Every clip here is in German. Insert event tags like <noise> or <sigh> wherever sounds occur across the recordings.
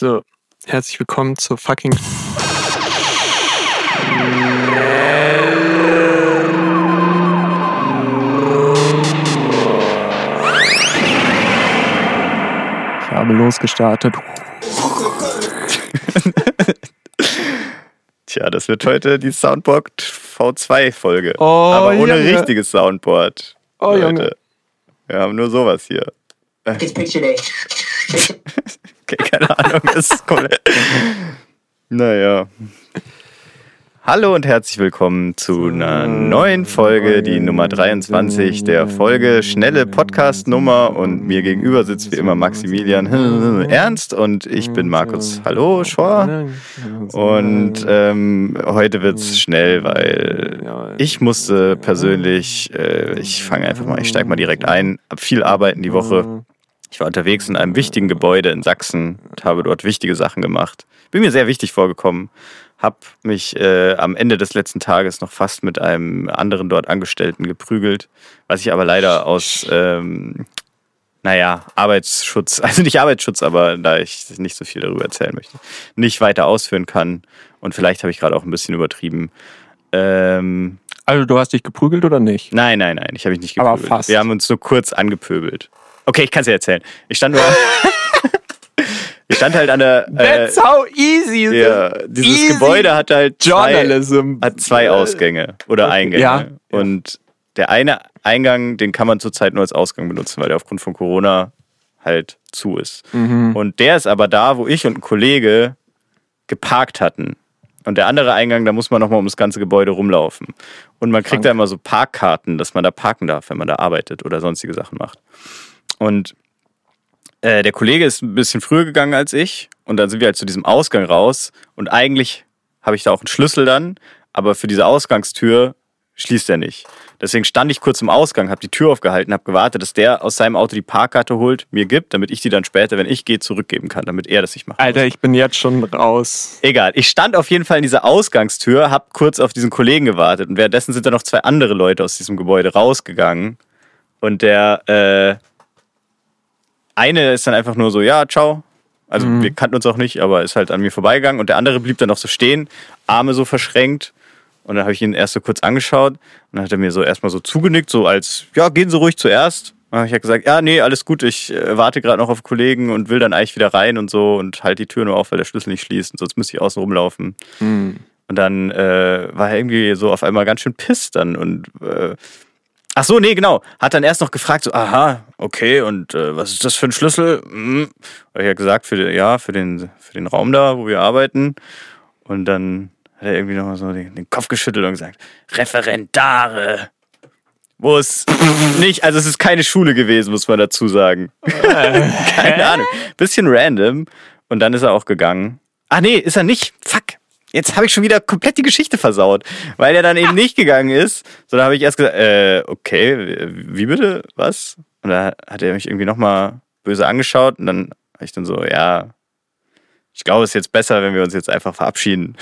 So, herzlich willkommen zur fucking. Ich habe losgestartet. <laughs> Tja, das wird heute die Soundboard V2-Folge. Oh, Aber ohne Junge. richtiges Soundboard. Oh, Leute. Junge. Wir haben nur sowas hier. It's picture day. <laughs> Okay, keine Ahnung, das ist komplett. Naja. Hallo und herzlich willkommen zu einer neuen Folge, die Nummer 23 der Folge Schnelle Podcast-Nummer. Und mir gegenüber sitzt wie immer Maximilian <laughs> Ernst und ich bin Markus. Hallo, Schor. Und ähm, heute wird's schnell, weil ich musste persönlich, äh, ich fange einfach mal, ich steige mal direkt ein, hab viel arbeiten die Woche. Ich war unterwegs in einem wichtigen Gebäude in Sachsen und habe dort wichtige Sachen gemacht. Bin mir sehr wichtig vorgekommen. Hab mich äh, am Ende des letzten Tages noch fast mit einem anderen dort Angestellten geprügelt, was ich aber leider aus, ähm, naja, Arbeitsschutz, <laughs> also nicht Arbeitsschutz, aber da ich nicht so viel darüber erzählen möchte, nicht weiter ausführen kann. Und vielleicht habe ich gerade auch ein bisschen übertrieben. Ähm, Also, du hast dich geprügelt oder nicht? Nein, nein, nein, ich habe mich nicht Aber gepöbelt. fast. Wir haben uns nur kurz angepöbelt. Okay, ich kann es dir erzählen. Ich stand nur. <laughs> ich stand halt an der. Äh, That's how easy it ja, is. dieses Easy Gebäude hat halt zwei, Journalism. hat zwei Ausgänge oder. Eingänge. Ja. Und der eine Eingang, den kann man zurzeit nur als Ausgang benutzen, weil der aufgrund von Corona halt zu ist. Mhm. Und der ist aber da, wo ich und ein Kollege geparkt hatten. Und der andere Eingang, da muss man nochmal um das ganze Gebäude rumlaufen. Und man kriegt da immer so Parkkarten, dass man da parken darf, wenn man da arbeitet oder sonstige Sachen macht. Und äh, der Kollege ist ein bisschen früher gegangen als ich. Und dann sind wir halt zu diesem Ausgang raus. Und eigentlich habe ich da auch einen Schlüssel dann, aber für diese Ausgangstür schließt er nicht. Deswegen stand ich kurz im Ausgang, habe die Tür aufgehalten, habe gewartet, dass der aus seinem Auto die Parkkarte holt, mir gibt, damit ich die dann später, wenn ich gehe, zurückgeben kann, damit er das nicht macht. Alter, ich bin jetzt schon raus. Egal, ich stand auf jeden Fall in dieser Ausgangstür, hab kurz auf diesen Kollegen gewartet und währenddessen sind da noch zwei andere Leute aus diesem Gebäude rausgegangen und der äh, eine ist dann einfach nur so, ja, ciao. Also wir kannten uns auch nicht, aber ist halt an mir vorbeigegangen und der andere blieb dann noch so stehen, Arme so verschränkt und dann habe ich ihn erst so kurz angeschaut und dann hat er mir so erstmal so zugenickt, so als, ja, gehen Sie ruhig zuerst. Dann habe ich halt gesagt, ja, nee, alles gut, ich äh, warte gerade noch auf Kollegen und will dann eigentlich wieder rein und so und halt die Tür nur auf, weil der Schlüssel nicht schließt und sonst müsste ich außen rumlaufen. Und dann äh, war er irgendwie so auf einmal ganz schön pisst dann und äh, Ach so, nee, genau. Hat dann erst noch gefragt, so, aha, okay, und äh, was ist das für ein Schlüssel? Hm. Hab ich ja gesagt, für den, ja, für den, für den Raum da, wo wir arbeiten. Und dann hat er irgendwie nochmal so den, den Kopf geschüttelt und gesagt, Referendare. Wo es nicht, also es ist keine Schule gewesen, muss man dazu sagen. <laughs> keine Ahnung. Bisschen random. Und dann ist er auch gegangen. Ach nee, ist er nicht. Fuck. Jetzt habe ich schon wieder komplett die Geschichte versaut, weil er dann eben nicht gegangen ist. Sondern habe ich erst gesagt, äh, okay, wie bitte? Was? Und da hat er mich irgendwie nochmal böse angeschaut und dann habe ich dann so, ja, ich glaube, es ist jetzt besser, wenn wir uns jetzt einfach verabschieden.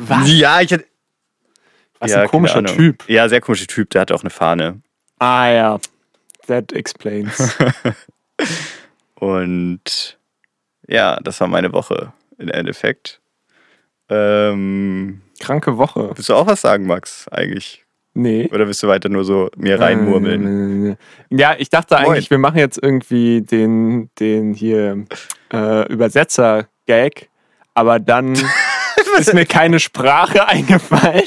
Was? Ja, ich hätte. Was ja, ein komischer. Typ. Ja, sehr komischer Typ, der hat auch eine Fahne. Ah ja. That explains. <laughs> Und ja, das war meine Woche im Endeffekt. Ähm, Kranke Woche. willst du auch was sagen, Max, eigentlich? Nee. Oder willst du weiter nur so mir reinmurmeln? Ja, ich dachte Moin. eigentlich, wir machen jetzt irgendwie den, den hier äh, Übersetzer-Gag, aber dann <laughs> ist mir keine Sprache <laughs> eingefallen.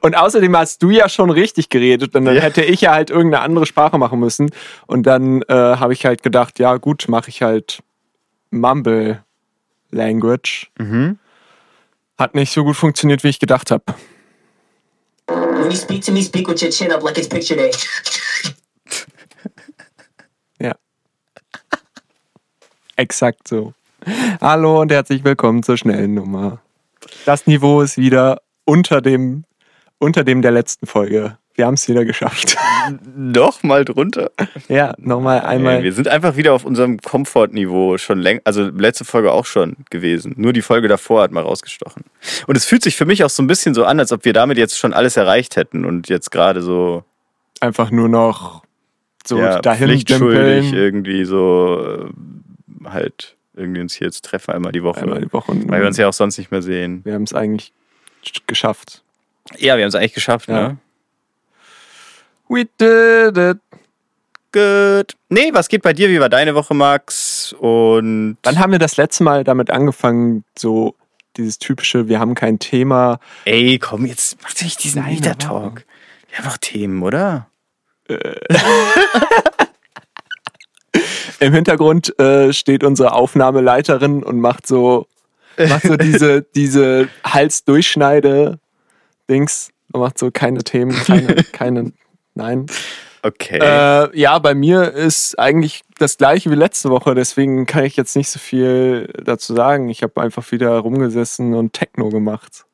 Und außerdem hast du ja schon richtig geredet und dann Ja. hätte ich ja halt irgendeine andere Sprache machen müssen. Und dann äh, habe ich halt gedacht, ja gut, mache ich halt Mumble Language. Mhm. Hat nicht so gut funktioniert, wie ich gedacht habe. When you speak to me, speak with your chin up like it's picture day. <laughs> Ja. Exakt so. Hallo und herzlich willkommen zur schnellen Nummer. Das Niveau ist wieder unter dem, unter dem der letzten Folge. Wir haben es wieder geschafft. Doch, mal drunter. Ja, nochmal einmal. wir sind einfach wieder auf unserem Komfortniveau schon länger, also letzte Folge auch schon gewesen. Nur die Folge davor hat mal rausgestochen. Und es fühlt sich für mich auch so ein bisschen so an, als ob wir damit jetzt schon alles erreicht hätten und jetzt gerade so Einfach nur noch so ja, dahin pflichtschuldig dümpeln. irgendwie so äh, halt irgendwie uns hier jetzt treffen, einmal die Woche. Einmal die Woche. Weil wir uns ja auch sonst nicht mehr sehen. wir haben es eigentlich geschafft. Ja, wir haben es eigentlich geschafft, Ja. ne? We did it. Gut. Nee, was geht bei dir? Wie war deine Woche, Max? Und Wann haben wir das letzte Mal damit angefangen, so dieses typische, wir haben kein Thema. ey, komm, jetzt mach nicht diesen Liedertalk. Wir haben doch Themen, oder? <laughs> Im Hintergrund äh, steht unsere Aufnahmeleiterin und macht so, macht so diese, <laughs> diese Hals-Durchschneide-Dings und macht so keine Themen, keine, keine nein. Okay. Äh, ja, bei mir ist eigentlich das gleiche wie letzte Woche, deswegen kann ich jetzt nicht so viel dazu sagen. Ich habe einfach wieder rumgesessen und Techno gemacht.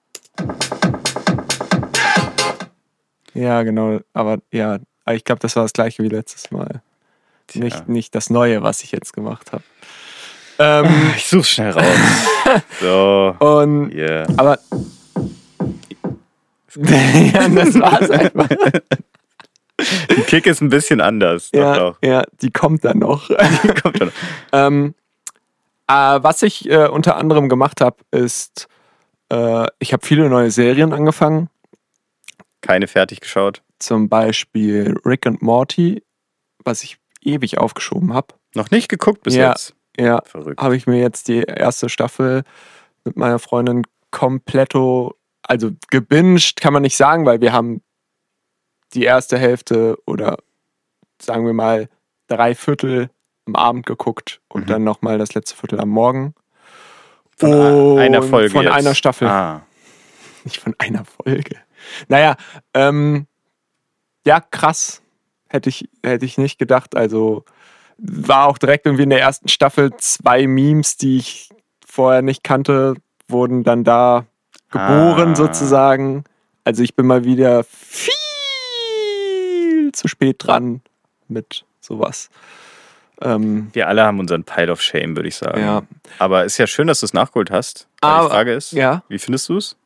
Ja, genau, aber ja, ich glaube, das war das gleiche wie letztes Mal. Tja. Nicht, nicht das Neue, was ich jetzt gemacht habe. Ähm, ich such's schnell raus. <laughs> so. und Yeah. aber <laughs> <laughs> ja, das war's einfach. Die Kick ist ein bisschen anders. Doch, Ja, doch. ja, die kommt dann noch. <laughs> Kommt dann. Ähm, äh, was ich äh, unter anderem gemacht habe, ist, äh, ich habe viele neue Serien angefangen. Keine fertig geschaut. Zum Beispiel Rick and Morty, was ich ewig aufgeschoben habe. Noch nicht geguckt bis Ja. jetzt. Ja, Verrückt. habe ich mir jetzt die erste Staffel mit meiner Freundin kompletto, also gebinged kann man nicht sagen, weil wir haben die erste Hälfte oder sagen wir mal drei Viertel am Abend geguckt und Mhm. dann nochmal das letzte Viertel am Morgen. Von a- einer Und Folge. Von jetzt. einer Staffel. Ah. <laughs> Nicht von einer Folge. Naja, ähm, ja, krass. Hätte ich, hätte ich nicht gedacht. Also war auch direkt irgendwie in der ersten Staffel zwei Memes, die ich vorher nicht kannte, wurden dann da geboren Ah. sozusagen. Also ich bin mal wieder viel zu spät dran mit sowas. Ähm, Wir alle haben unseren Pile of Shame, würde ich sagen. Ja. Aber ist ja schön, dass du es nachgeholt hast. Aber die Frage ist, ja. wie findest du es?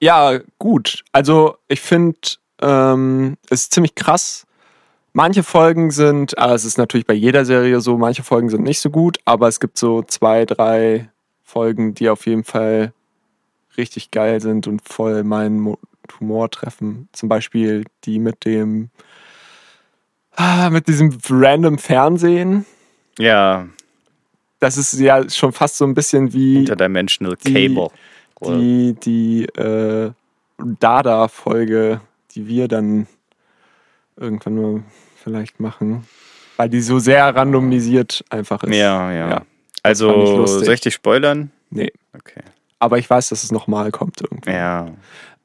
Ja, gut. Also ich finde, ähm, es ist ziemlich krass. Manche Folgen sind, aber es ist natürlich bei jeder Serie so, manche Folgen sind nicht so gut, aber es gibt so zwei, drei Folgen, die auf jeden Fall richtig geil sind und voll meinen Mo Humor treffen. Zum Beispiel die mit dem, ah, mit diesem random Fernsehen. Ja, Das ist ja schon fast so ein bisschen wie Interdimensional Die- Cable. die, die äh, Dada-Folge, die wir dann irgendwann mal vielleicht machen. Weil die so sehr randomisiert einfach ist. ja, ja. Ja, Also, soll ich dich spoilern? Nee. Okay. Aber ich weiß, dass es nochmal kommt irgendwie. Ja.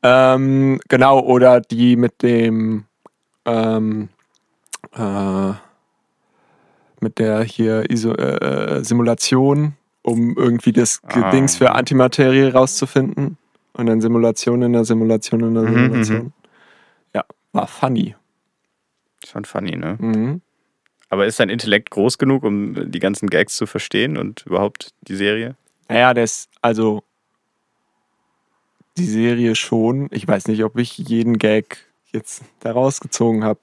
Ähm, genau, oder die mit dem ähm, äh, mit der hier Iso äh, Simulation, um irgendwie das Ah. Dings für Antimaterie rauszufinden. Und dann Simulation in der Simulation in der Mhm, Simulation. Ja, war funny. Schon funny, ne? Mhm. Aber ist dein Intellekt groß genug, um die ganzen Gags zu verstehen und überhaupt die Serie? Naja, das, also die Serie schon. Ich weiß nicht, ob ich jeden Gag jetzt da rausgezogen habe.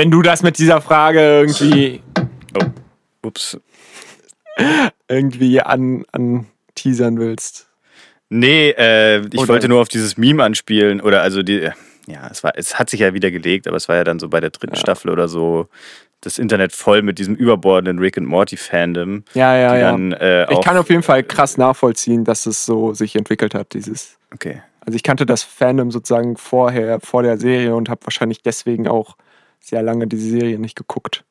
Wenn du das mit dieser Frage irgendwie, Oh, ups. irgendwie an, an teasern willst. Nee, äh, ich Oder- wollte nur auf dieses Meme anspielen. Oder also die, ja, es war, es hat sich ja wieder gelegt, aber es war ja dann so bei der dritten Ja. Staffel oder so das Internet voll mit diesem überbordenden Rick and Morty Fandom. Ja, ja, ja. dann äh, ich kann auf jeden Fall krass nachvollziehen, dass es so sich entwickelt hat, dieses. Okay. Also ich kannte das Fandom sozusagen vorher, vor der Serie und habe wahrscheinlich deswegen auch sehr lange diese Serie nicht geguckt.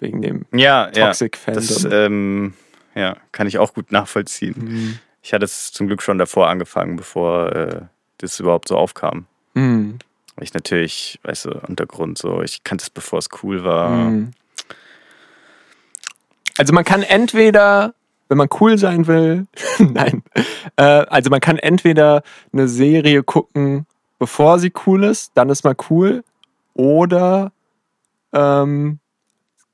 Wegen dem Ja, ja. Toxic Fandom. Das ähm, ja, kann ich auch gut nachvollziehen. Mhm. Ich hatte es zum Glück schon davor angefangen, bevor äh, das überhaupt so aufkam. Mhm. Ich natürlich, weißt du, Untergrund so, ich kannte es, bevor es cool war. Mhm. Also man kann entweder, wenn man cool sein will, <laughs> nein, äh, also man kann entweder eine Serie gucken, bevor sie cool ist, dann ist man cool, oder ähm,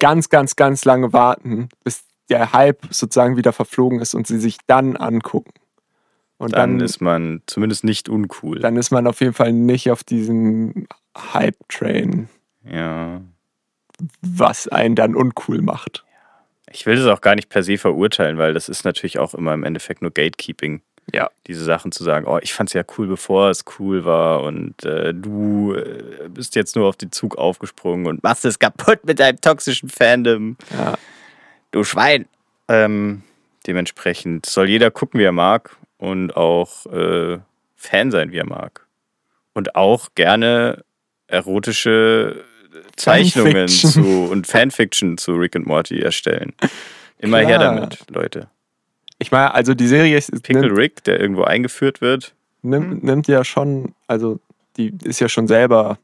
ganz, ganz, ganz lange warten, bis der Hype sozusagen wieder verflogen ist und sie sich dann angucken. Und Dann, dann, ist man zumindest nicht uncool. dann ist man auf jeden Fall nicht auf diesem Hype-Train, ja. was einen dann uncool macht. Ich will das auch gar nicht per se verurteilen, weil das ist natürlich auch immer im Endeffekt nur Gatekeeping. Ja. Diese Sachen zu sagen, oh, ich fand es ja cool, bevor es cool war und äh, du äh, bist jetzt nur auf den Zug aufgesprungen und machst es kaputt mit deinem toxischen Fandom. Ja. Du Schwein. Ähm, dementsprechend soll jeder gucken, wie er mag und auch äh, Fan sein, wie er mag. Und auch gerne erotische Zeichnungen Fanfiction. zu und Fanfiction zu Rick and Morty erstellen. <laughs> Immer her Klar. damit, Leute. Ich meine, also die Serie ist, Pickle nimmt, Rick, der irgendwo eingeführt wird. nimmt, nimmt ja schon, also die ist ja schon selber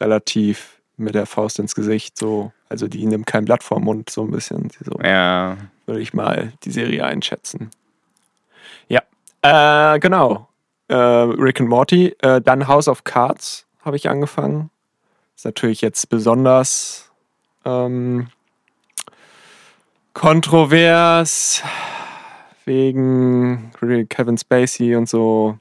relativ mit der Faust ins Gesicht, so. Also die nimmt kein Blatt vor Mund, so ein bisschen. So Ja. würde ich mal die Serie einschätzen. Ja, äh, genau. Äh, Rick and Morty. Äh, dann House of Cards habe ich angefangen. Ist natürlich jetzt besonders ähm, kontrovers wegen Kevin Spacey und so,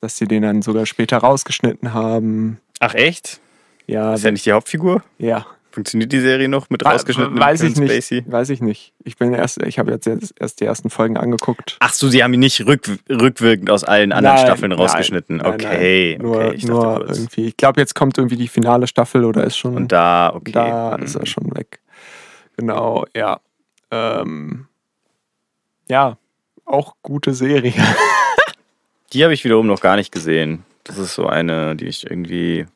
dass sie den dann sogar später rausgeschnitten haben. Ach echt? Ja, Ist er nicht die Hauptfigur? ja. Funktioniert die Serie noch mit rausgeschnittenem Weiß ich Kevin nicht. Spacey? Weiß ich nicht. Ich bin erst, ich habe jetzt erst die ersten Folgen angeguckt. Ach so, sie haben ihn nicht rück, rückwirkend aus allen anderen Nein, Staffeln nein, rausgeschnitten. nein, okay. Nur, okay, ich nur irgendwie. Ich glaube, jetzt kommt irgendwie die finale Staffel oder ist schon. Und da, okay. da hm. ist er schon weg. Genau, ja. Ähm, ja, auch gute Serie. <laughs> Die habe ich wiederum noch gar nicht gesehen. Das ist so eine, die ich irgendwie.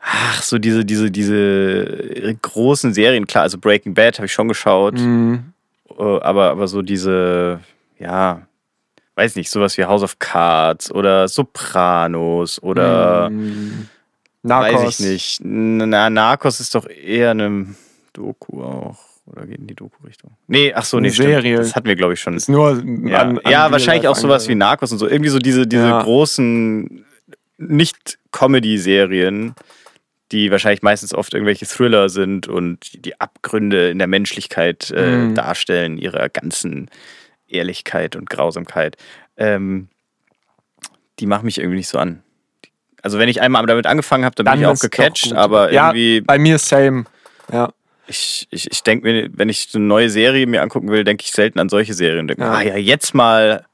Ach, so diese, diese, diese großen Serien, klar, also Breaking Bad habe ich schon geschaut, Mhm. äh, aber, aber so diese, ja, weiß nicht, sowas wie House of Cards oder Sopranos oder Mhm. Narcos. weiß ich nicht. Na, Narcos ist doch eher eine Doku auch. Oder geht in die Doku-Richtung? Nee, ach so, nee. Serie. Das hatten wir, glaube ich, schon. Ist nur Ja, an, an ja wahrscheinlich auch sowas wie Narcos und so. Irgendwie so diese, diese Ja. großen Nicht-Comedy-Serien, die wahrscheinlich meistens oft irgendwelche Thriller sind und die Abgründe in der Menschlichkeit äh, Mhm. darstellen, ihrer ganzen Ehrlichkeit und Grausamkeit. Ähm, die machen mich irgendwie nicht so an. Also wenn ich einmal damit angefangen habe, dann, bin ich auch gecatcht, aber ja, irgendwie, bei mir same. Ja. Ich, ich, ich denke mir, wenn ich so eine neue Serie mir angucken will, denke ich selten an solche Serien. Denk, Ja. Ah ja, jetzt mal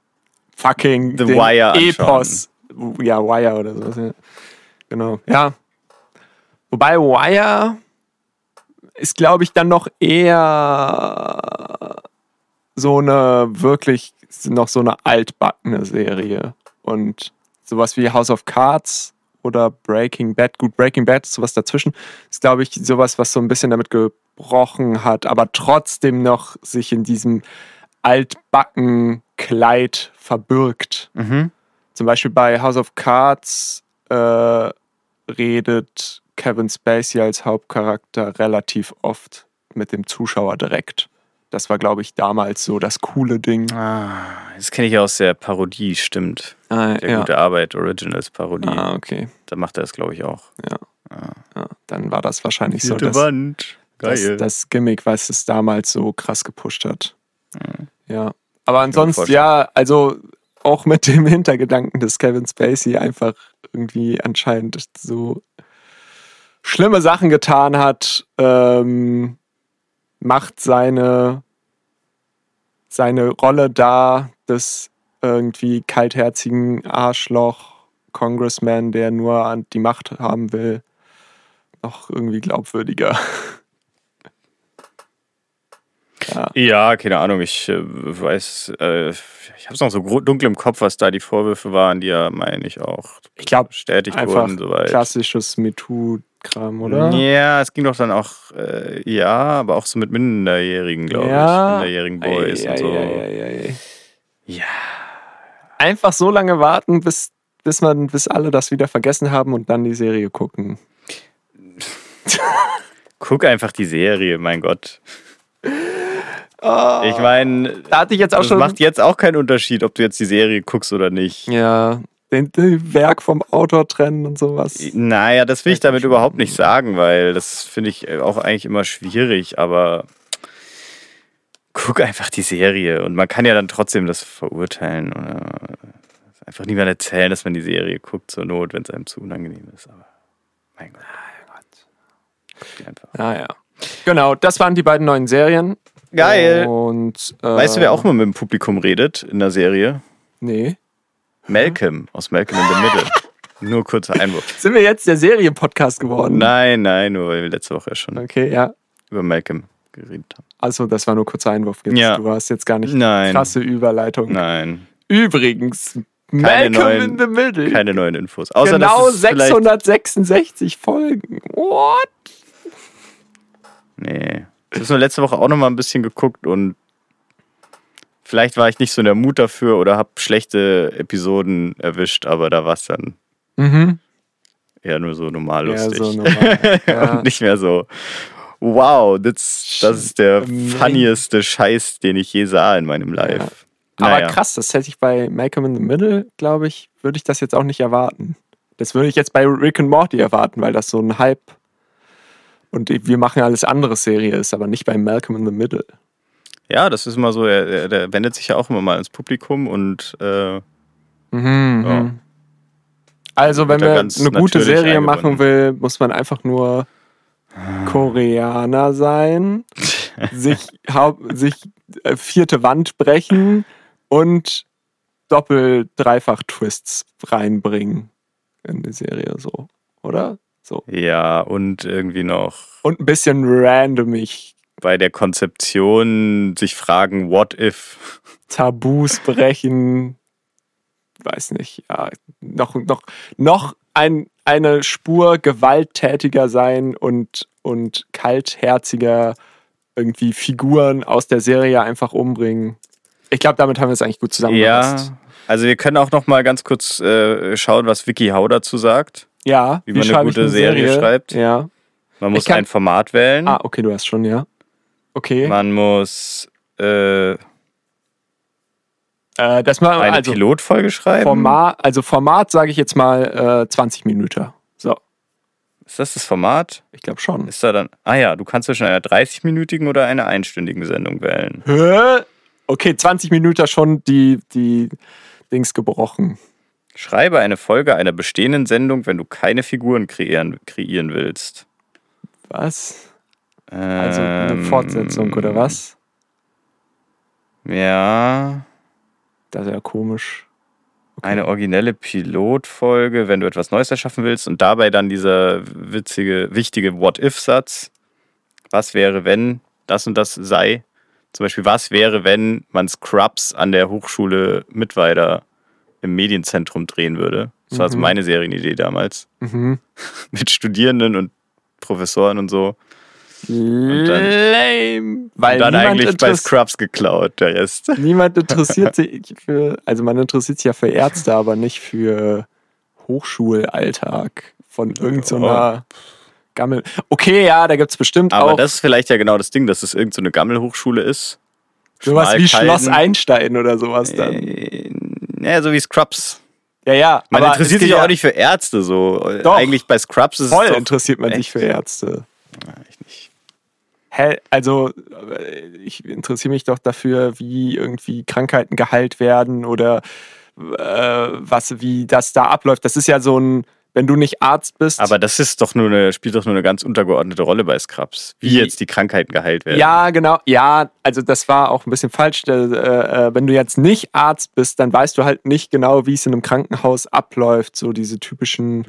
Fucking The Wire anschauen. Epos. Ja, Wire oder sowas. Ja. Genau. Ja. Wobei Wire ist, glaube ich, dann noch eher so eine wirklich noch so eine altbackene Serie. Und sowas wie House of Cards oder Breaking Bad. Gut, Breaking Bad ist sowas dazwischen. Ist, glaube ich, sowas, was so ein bisschen damit gebrochen hat, aber trotzdem noch sich in diesem altbacken Kleid verbirgt. Mhm. Zum Beispiel bei House of Cards äh, redet Kevin Spacey als Hauptcharakter relativ oft mit dem Zuschauer direkt. Das war, glaube ich, damals so das coole Ding. Ah, das kenne ich aus der Parodie, stimmt. Ah, Der ja. gute Arbeit, Originals Parodie. ah, okay. Da macht er das, glaube ich, auch. Ja, dann war das wahrscheinlich so Vierte das, Wand. Das, Geil. das Gimmick, was es damals so krass gepusht hat. Mhm. Ja. Aber ansonsten, ja, also auch mit dem <laughs> Hintergedanken, dass Kevin Spacey einfach irgendwie anscheinend so schlimme Sachen getan hat, ähm, macht seine, seine Rolle da des irgendwie kaltherzigen Arschloch Congressman, der nur an die Macht haben will, noch irgendwie glaubwürdiger. <laughs> ja. ja, keine Ahnung. Ich äh, weiß, äh, ich habe es noch so dunkel im Kopf, was da die Vorwürfe waren, die ja, meine ich, auch Ich glaube, bestätigt einfach wurden. Soweit. klassisches MeToo-Kram, oder? Ja, es ging doch dann auch, äh, ja, aber auch so mit Minderjährigen, glaube Ja. ich. Minderjährigen Boys Ei, und so. ei, ei, ei. Ja. Einfach so lange warten, bis, bis, man, bis alle das wieder vergessen haben und dann die Serie gucken. <laughs> Guck einfach die Serie, mein Gott. Oh, Ich meine, da hatte ich jetzt auch das schon. macht jetzt auch keinen Unterschied, ob du jetzt die Serie guckst oder nicht. ja, den, den Werk vom Autor trennen und sowas. Naja, das will ich damit überhaupt nicht sagen, weil das finde ich auch eigentlich immer schwierig, aber guck einfach die Serie und man kann ja dann trotzdem das verurteilen oder einfach niemand erzählen, dass man die Serie guckt zur Not, wenn es einem zu unangenehm ist, aber mein Gott. Guck die einfach. Ja, ja. Genau, das waren die beiden neuen Serien. Geil. Und, äh, Weißt du, wer auch immer mit dem Publikum redet in der Serie? Nee. Malcolm aus Malcolm in the Middle. <laughs> Nur kurzer Einwurf. Sind wir jetzt der Serien-Podcast geworden? Nein, nein, nur weil wir letzte Woche ja schon Okay, ja. über Malcolm geredet haben. Also, das war nur kurzer Einwurf. Jetzt, Ja. Du hast jetzt gar nicht Nein. krasse Überleitung. Nein, Übrigens, Malcolm neuen- in the Middle. keine neuen Infos. Außer, genau dass es vielleicht- 666 Folgen. What? Nee. Ich habe nur letzte Woche auch noch mal ein bisschen geguckt und vielleicht war ich nicht so in der Mut dafür oder habe schlechte Episoden erwischt, aber da war es dann Mhm. eher nur so normal Ja, lustig. so normal. <laughs> ja. und nicht mehr so, wow, das, das ist der Amazing. funnieste Scheiß, den ich je sah in meinem Live. Aber Naja. krass, das hätte ich bei Malcolm in the Middle, glaube ich, würde ich das jetzt auch nicht erwarten. Das würde ich jetzt bei Rick and Morty erwarten, weil das so ein Hype und wir machen alles andere Serie ist, aber nicht bei Malcolm in the Middle. Ja, das ist immer so, er, er, der wendet sich ja auch immer mal ins Publikum und äh, Mhm, Ja. mhm. Also, wenn man eine gute Serie machen will, muss man einfach nur Koreaner sein, <laughs> sich, sich äh, vierte Wand brechen und Doppel-, Dreifach-Twists reinbringen in die Serie, so, oder? So. ja, und irgendwie noch Und ein bisschen randomig bei der Konzeption sich fragen, what if? Tabus brechen, weiß nicht, ja, noch, noch, noch ein, eine Spur gewalttätiger sein und, und kaltherziger irgendwie Figuren aus der Serie einfach umbringen. Ich glaube, damit haben wir es eigentlich gut zusammengefasst. Ja, also wir können auch noch mal ganz kurz äh, schauen, was Vicky Hau dazu sagt. Ja, Wie man eine schreibe ich gute Serie schreibt. Ja. Man muss kann- ein Format wählen. Ah, okay, du hast schon, ja. Okay. Man muss äh, Äh, das mal, eine also Pilotfolge schreiben. Format, also Format sage ich jetzt mal äh, 20 Minuten. So, Ist das das Format? ich glaube schon. Ist da dann. Ah ja, du kannst zwischen einer 30-minütigen oder einer einstündigen Sendung wählen. Hä? Okay, 20 Minuten schon die, die Dings gebrochen. Schreibe eine Folge einer bestehenden Sendung, wenn du keine Figuren kreieren, kreieren willst. Was? Also eine Ähm, Fortsetzung oder was? Ja. Das ist ja komisch. Eine originelle Pilotfolge, wenn du etwas Neues erschaffen willst und dabei dann dieser witzige, wichtige What-If-Satz. Was wäre, wenn das und das sei? Zum Beispiel, was wäre, wenn man Scrubs an der Hochschule Mittweida im Medienzentrum drehen würde? Das war also Mhm. meine Serienidee damals. Mhm. <laughs> Mit Studierenden und Professoren und so. dann- Lame. Weil und dann eigentlich bei Scrubs geklaut, der Rest. <laughs> niemand interessiert <laughs> sich für, also man interessiert sich ja für Ärzte, aber nicht für Hochschulalltag von irgendeiner Gammel. Okay, ja, da gibt es bestimmt Aber auch das ist vielleicht ja genau das Ding, dass es irgendeine so eine Gammelhochschule ist. sowas wie. Schloss Einstein oder sowas dann. Ja, so wie Scrubs. Ja, ja. Man aber interessiert sich auch ja- nicht für Ärzte so. Doch. Eigentlich bei Scrubs ist Voll es doch interessiert man sich echt? für Ärzte. Ja, ich nicht. Hä, also äh, ich interessiere mich doch dafür, wie irgendwie Krankheiten geheilt werden oder äh, was, wie das da abläuft. Das ist ja so ein, wenn du nicht Arzt bist. Aber das ist doch nur eine, spielt doch nur eine ganz untergeordnete Rolle bei Scrubs. Wie jetzt die Krankheiten geheilt werden. ja, genau. Ja, also das war auch ein bisschen falsch. Äh, äh, wenn du jetzt nicht Arzt bist, dann weißt du halt nicht genau, wie es in einem Krankenhaus abläuft. So diese typischen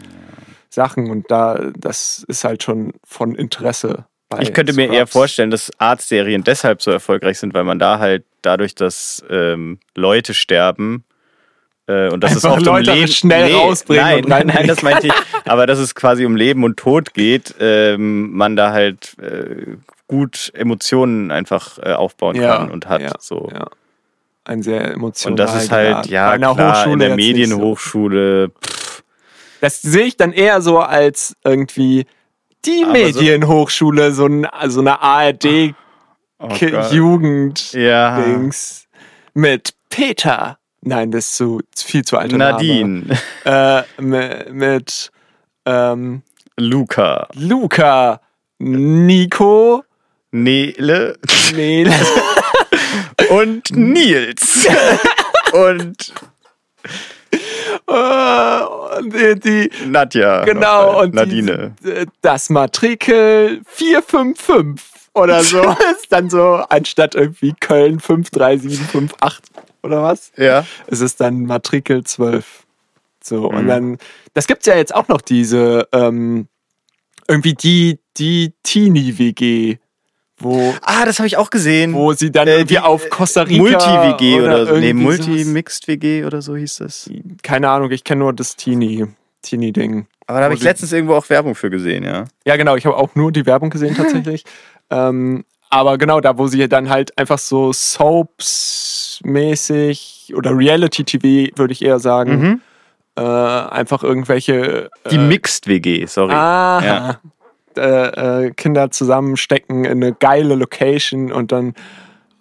Sachen. Und da, das ist halt schon von Interesse. bei Ich könnte mir eher Scrubs. vorstellen, dass Arztserien deshalb so erfolgreich sind, weil man da halt dadurch, dass ähm, Leute sterben und dass es Einfach oft Leute um Leben schnell rausbringen Nein, und nein, nein, das meinte ich. <laughs> Aber dass es quasi um Leben und Tod geht, ähm, man da halt äh, gut Emotionen einfach äh, aufbauen Ja, kann und hat. ja, so. Ja. Ein sehr emotional. Und das ist halt, ja, Bei einer klar, Hochschule in der so. Medienhochschule. Pff, Das sehe ich dann eher so als irgendwie die Aber so- Medienhochschule, so, ein, so eine ARD oh Ki- Gott. Jugend Ja. Dings mit Peter. Nein, das ist zu, viel zu alt. Nadine, Äh, mi- mit ähm, Luca, Luca, Nico, Nele Nele. <laughs> und Nils. <laughs> und äh, und die, die, Nadja. genau, äh, und Nadine. Die, äh, das Matrikel 455. oder <laughs> so ist dann so, anstatt irgendwie Köln 53758 oder was, Ja. es ist dann Matrikel 12. So, und Mhm. dann, das gibt's ja jetzt auch noch diese, ähm, irgendwie die, die Teenie-WG, wo, Ah, das habe ich auch gesehen. wo sie dann Äh, irgendwie die, auf Costa Rica Multi-WG oder, so. Nee, Multi-Mixed-WG oder so hieß das. Keine Ahnung, ich kenne nur das Teenie, Teenie-Ding. Aber da habe ich letztens irgendwo auch Werbung für gesehen, ja. Ja, genau, ich habe auch nur die Werbung gesehen tatsächlich. <laughs> ähm, aber genau, da, wo sie dann halt einfach so Soaps-mäßig oder Reality-TV, würde ich eher sagen, Mhm. äh, einfach irgendwelche Die äh, Mixed-WG, sorry. Aha. Ja. <laughs> Äh, äh, Kinder zusammenstecken in eine geile Location und dann,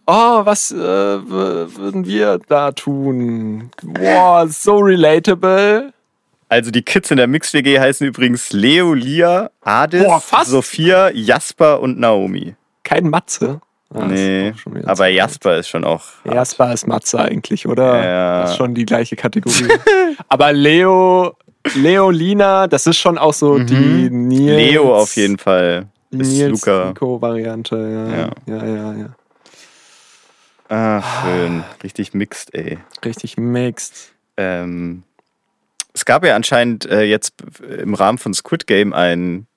oh, was äh, würden wir da tun? Boah, so relatable. Also die Kids in der Mixed-WG heißen übrigens Leo, Lia, Adis, Boah. Sophia, Jasper und Naomi. Kein Matze. Ah, nee, aber Jasper ist schon auch... Jasper ist Matze eigentlich, oder? Ja. Das ist schon die gleiche Kategorie. <laughs> aber Leo, Leo, Lina, das ist schon auch so die Nils. Mhm. Leo auf jeden Fall. Die Ist Nils Luca. Nico-Variante, ja. Ja, ja, ja. Ah, schön. Richtig mixed, ey. Richtig mixed. Ähm, es gab ja anscheinend äh, jetzt im Rahmen von Squid Game ein, S-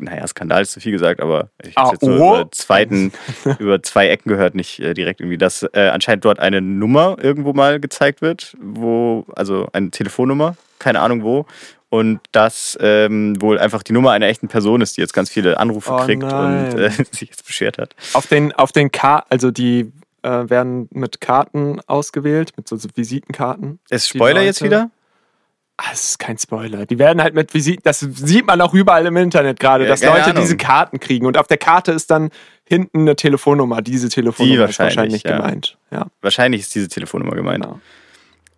naja, Skandal ist zu viel gesagt, aber ich habe Ah, jetzt oh. über, zweiten, <laughs> über zwei Ecken gehört, nicht äh, direkt irgendwie, dass äh, anscheinend dort eine Nummer irgendwo mal gezeigt wird, wo, also eine Telefonnummer, keine Ahnung wo, und das ähm, wohl einfach die Nummer einer echten Person ist, die jetzt ganz viele Anrufe Oh kriegt nein. und äh, <laughs> sich jetzt beschwert hat. Auf den, auf den Karten, also die äh, werden mit Karten ausgewählt, mit so, so Visitenkarten. Ist Spoiler jetzt wieder? Ah, es ist kein Spoiler. Die werden halt mit Visiten, das sieht man auch überall im Internet gerade, Ja, dass Leute Ahnung. diese Karten kriegen. Und auf der Karte ist dann hinten eine Telefonnummer. Diese Telefonnummer Die ist wahrscheinlich wahrscheinlich, ja. gemeint. Ja, Wahrscheinlich ist diese Telefonnummer gemeint. genau.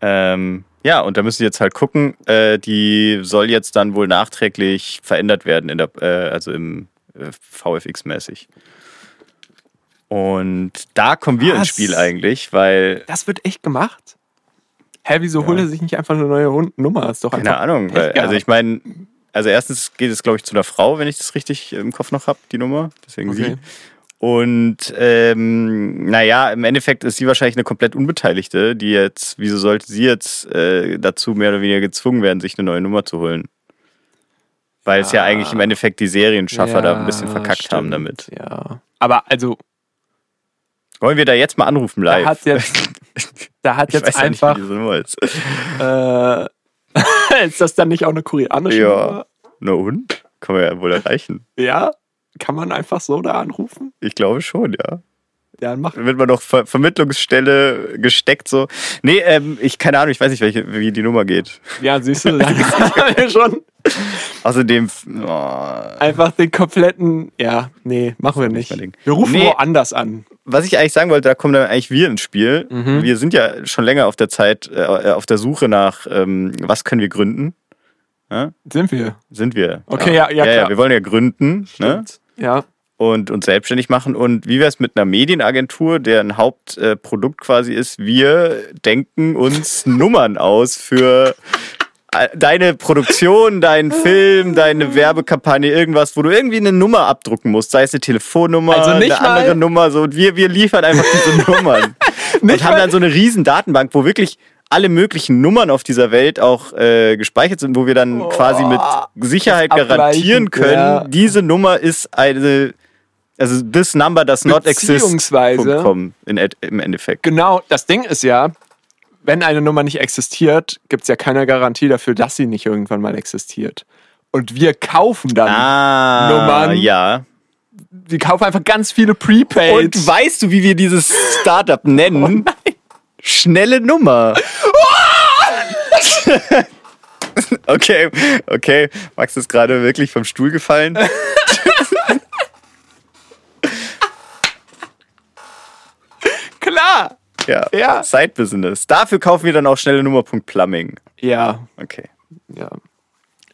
Ähm, ja, und da müssen sie jetzt halt gucken. Äh, die soll jetzt dann wohl nachträglich verändert werden, in der, äh, also im äh, VFX-mäßig. Und da kommen wir ins Was? Spiel eigentlich, weil, Das wird echt gemacht? Hä, wieso Ja. holt er sich nicht einfach eine neue Nummer? Ist doch keine einfach Ahnung, weil, also ich meine, also erstens geht es, glaube ich, zu einer Frau, wenn ich das richtig im Kopf noch habe, die Nummer. Deswegen Okay. sie. Und ähm, naja, im Endeffekt ist sie wahrscheinlich eine komplett Unbeteiligte, die jetzt, wieso sollte sie jetzt äh, dazu mehr oder weniger gezwungen werden, sich eine neue Nummer zu holen? Weil es ja Ja. eigentlich im Endeffekt die Serienschaffer da ein Ja, bisschen verkackt haben stimmt, damit. Ja. Aber also, Wollen wir da jetzt mal anrufen da live? hat jetzt, <laughs> da hat ich jetzt weiß ja einfach, nicht, äh, <laughs> ist das dann nicht auch eine koreanische Ja. Nummer? Na und? Kann man ja wohl erreichen. Ja? Kann man einfach so da anrufen? Ich glaube schon, ja. Ja, mach. Dann wird man noch Ver Vermittlungsstelle gesteckt so. Nee, ähm, ich keine Ahnung, ich weiß nicht, welche, wie die Nummer geht. Ja, siehst du, <laughs> haben wir schon Außerdem, oh, einfach den kompletten. Ja, nee, machen wir nicht. Wir rufen Nee. woanders an. was ich eigentlich sagen wollte, da kommen dann eigentlich wir ins Spiel. Mhm. Wir sind ja schon länger auf der Zeit, äh, auf der Suche nach, ähm, was können wir gründen? Ja? Sind wir? Sind wir. Okay, ja, ja, ja, klar. wir wollen ja gründen ne? Ja. Und uns selbstständig machen. Und wie wäre es mit einer Medienagentur, deren Hauptprodukt quasi ist, wir denken uns Nummern aus für äh, deine Produktion, deinen Film, deine Werbekampagne, irgendwas, wo du irgendwie eine Nummer abdrucken musst, sei es eine Telefonnummer, Also nicht eine andere Nummer, so und wir, wir liefern einfach diese <laughs> Nummern und haben dann so eine riesen Datenbank, wo wirklich alle möglichen Nummern auf dieser Welt auch äh, gespeichert sind, wo wir dann quasi mit Sicherheit das garantieren können, ja. diese Nummer ist eine, also this number does not exist. Beziehungsweise- .com in, im Endeffekt. Genau, das Ding ist ja, wenn eine Nummer nicht existiert, gibt es ja keine Garantie dafür, dass sie nicht irgendwann mal existiert. Und wir kaufen dann, Ah, Nummern. ja. wir kaufen einfach ganz viele Prepaid. Und weißt du, wie wir dieses Startup <laughs> nennen? Schnelle Nummer. <laughs> <laughs> okay, okay. Max ist gerade wirklich vom Stuhl gefallen. Klar! Ja. Ja. Side-Business. Dafür kaufen wir dann auch schnelle Nummer.plumbing. Ja, Okay. ja.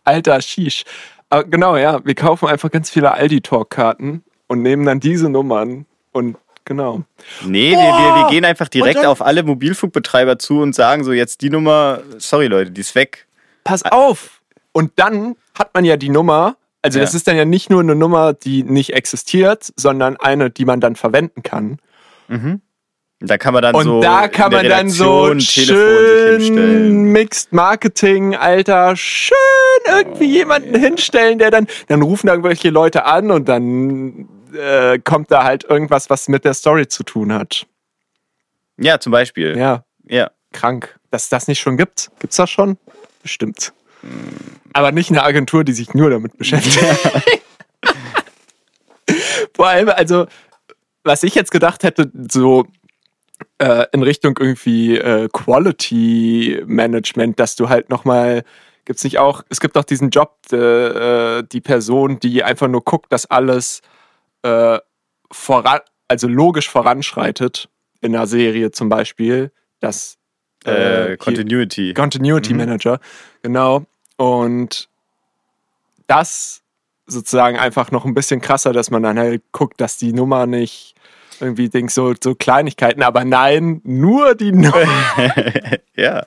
Alter Shish. Aber genau, ja, wir kaufen einfach ganz viele Aldi-Talk-Karten und nehmen dann diese Nummern und genau. Nee, wir, wir, wir gehen einfach direkt auf alle Mobilfunkbetreiber zu und sagen so, jetzt die Nummer, sorry Leute, die ist weg. Pass auf! Und dann hat man ja die Nummer Also Ja. das ist dann ja nicht nur eine Nummer, die nicht existiert, sondern eine, die man dann verwenden kann. Da kann man dann Und so da kann man dann so Redaktion Telefon sich schön hinstellen. Mixed Marketing, Alter, schön irgendwie Oh, jemanden hinstellen, der dann, dann rufen da irgendwelche Leute an und dann äh, kommt da halt irgendwas, was mit der Story zu tun hat. Ja, zum Beispiel. Ja. Ja, krank. Dass es das nicht schon gibt. Gibt's das schon? Bestimmt. Aber nicht eine Agentur, die sich nur damit beschäftigt. <laughs> Vor allem, also, was ich jetzt gedacht hätte, so äh, in Richtung irgendwie äh, Quality Management, dass du halt nochmal, gibt's nicht auch, es gibt auch diesen Job, äh, die Person, die einfach nur guckt, dass alles äh, voran, also logisch voranschreitet in einer Serie zum Beispiel, dass Äh, Continuity. Continuity Manager, genau. Und das sozusagen einfach noch ein bisschen krasser, dass man dann halt guckt, dass die Nummer nicht irgendwie Dings so, so Kleinigkeiten, aber nein, nur die Nummer. <laughs> ja.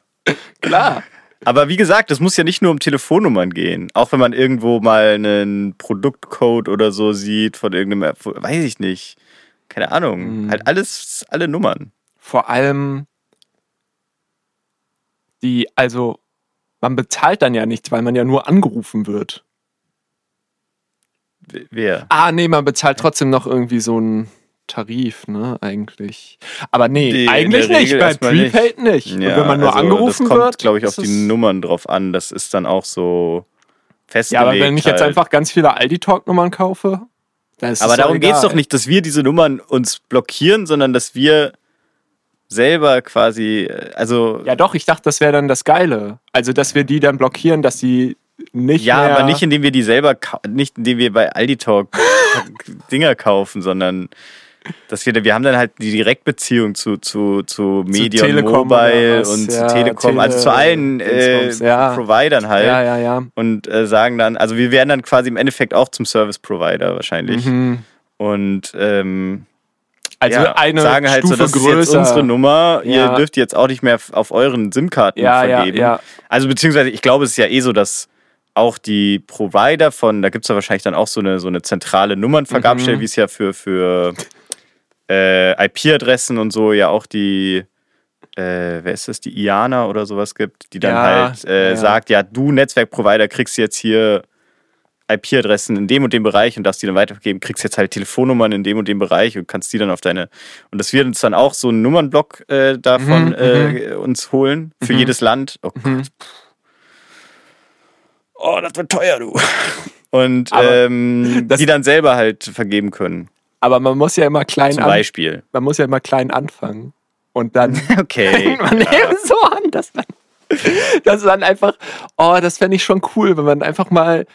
Klar. Aber wie gesagt, es muss ja nicht nur um Telefonnummern gehen. Auch wenn man irgendwo mal einen Produktcode oder so sieht von irgendeinem, weiß ich nicht. Keine Ahnung. Mhm. Halt alles, alle Nummern. Vor allem die, also man bezahlt dann ja nichts, weil man ja nur angerufen wird. Wer? Ah, nee, man bezahlt trotzdem noch irgendwie so einen Tarif, ne, eigentlich. Aber nee, Nee, eigentlich nicht. Bei erstmal nicht. Prepaid nicht. Und wenn man nur also angerufen das kommt, wird. glaube ich, auf die Nummern drauf an. Das ist dann auch so Ja, festgelegt. aber wenn ich jetzt halt. einfach ganz viele Aldi-Talk-Nummern kaufe, dann ist Aber darum geht es doch nicht, dass wir diese Nummern uns blockieren, sondern dass wir selber quasi, äh, also Ja, doch, ich dachte, das wäre dann das Geile. Also, dass wir die dann blockieren, dass sie nicht Ja, aber nicht indem wir die selber, nicht indem wir bei Aldi Talk <laughs> Dinger kaufen, sondern dass wir, wir haben dann halt die Direktbeziehung zu, zu, zu Medion Telekom Mobile oder was, und ja, zu Telekom, also Tele- zu allen äh, ja. Providern halt. Ja, ja, ja. Und äh, sagen dann, also wir werden dann quasi im Endeffekt auch zum Service Provider wahrscheinlich. Mhm. Und ähm, Also eine sagen halt Stufe so, das ist größer. jetzt unsere Nummer, ihr dürft jetzt auch nicht mehr auf euren SIM-Karten Ja, ja, vergeben. ja. Also beziehungsweise ich glaube, es ist ja eh so, dass auch die Provider von, da gibt es ja wahrscheinlich dann auch so eine, so eine zentrale Nummernvergabestelle, Mhm. wie es ja für, für äh, IP-Adressen und so ja auch die, äh, wer ist das, die IANA oder sowas gibt, die dann Ja, halt äh, ja. sagt, ja, du Netzwerkprovider kriegst jetzt hier IP-Adressen in dem und dem Bereich und darfst die dann weitergeben, kriegst jetzt halt Telefonnummern in dem und dem Bereich und kannst die dann auf deine. Und das wird uns dann auch so einen Nummernblock äh, davon Mhm, äh, uns holen für jedes Land. Oh Gott. Oh, das wird teuer, du. Und ähm, die dann selber halt vergeben können. Aber man muss ja immer klein Zum an, Beispiel. man muss ja immer klein anfangen. Und dann <laughs> Okay. <laughs> fängt man eben so an, dass man, <laughs> dass dann einfach, oh, das fände ich schon cool, wenn man einfach mal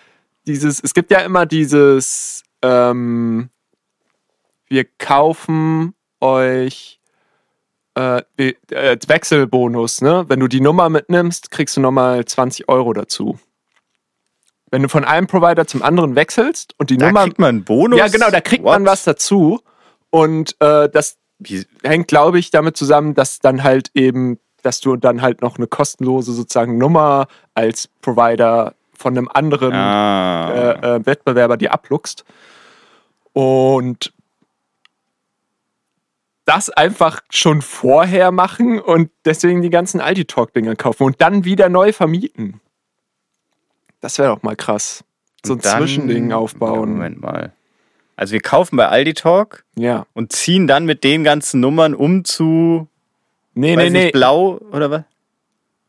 dieses, es gibt ja immer dieses, ähm, wir kaufen euch äh, äh, Wechselbonus, ne? Wenn du die Nummer mitnimmst, kriegst du nochmal 20 Euro dazu. Wenn du von einem Provider zum anderen wechselst und die Da Nummer. kriegt man einen Bonus. Ja, genau, da kriegt What? man was dazu. Und äh, das hängt, glaube ich, damit zusammen, dass dann halt eben, dass du dann halt noch eine kostenlose sozusagen Nummer als Provider von einem anderen ah. äh, äh, Wettbewerber dir abluchst. Und das einfach schon vorher machen und deswegen die ganzen Aldi-Talk-Dinger kaufen und dann wieder neu vermieten. Das wäre doch mal krass. So ein dann- Zwischending aufbauen. Moment mal. Also wir kaufen bei Aldi Talk Ja. und ziehen dann mit den ganzen Nummern um zu Nee, weiß nee, nee. nicht, blau oder was?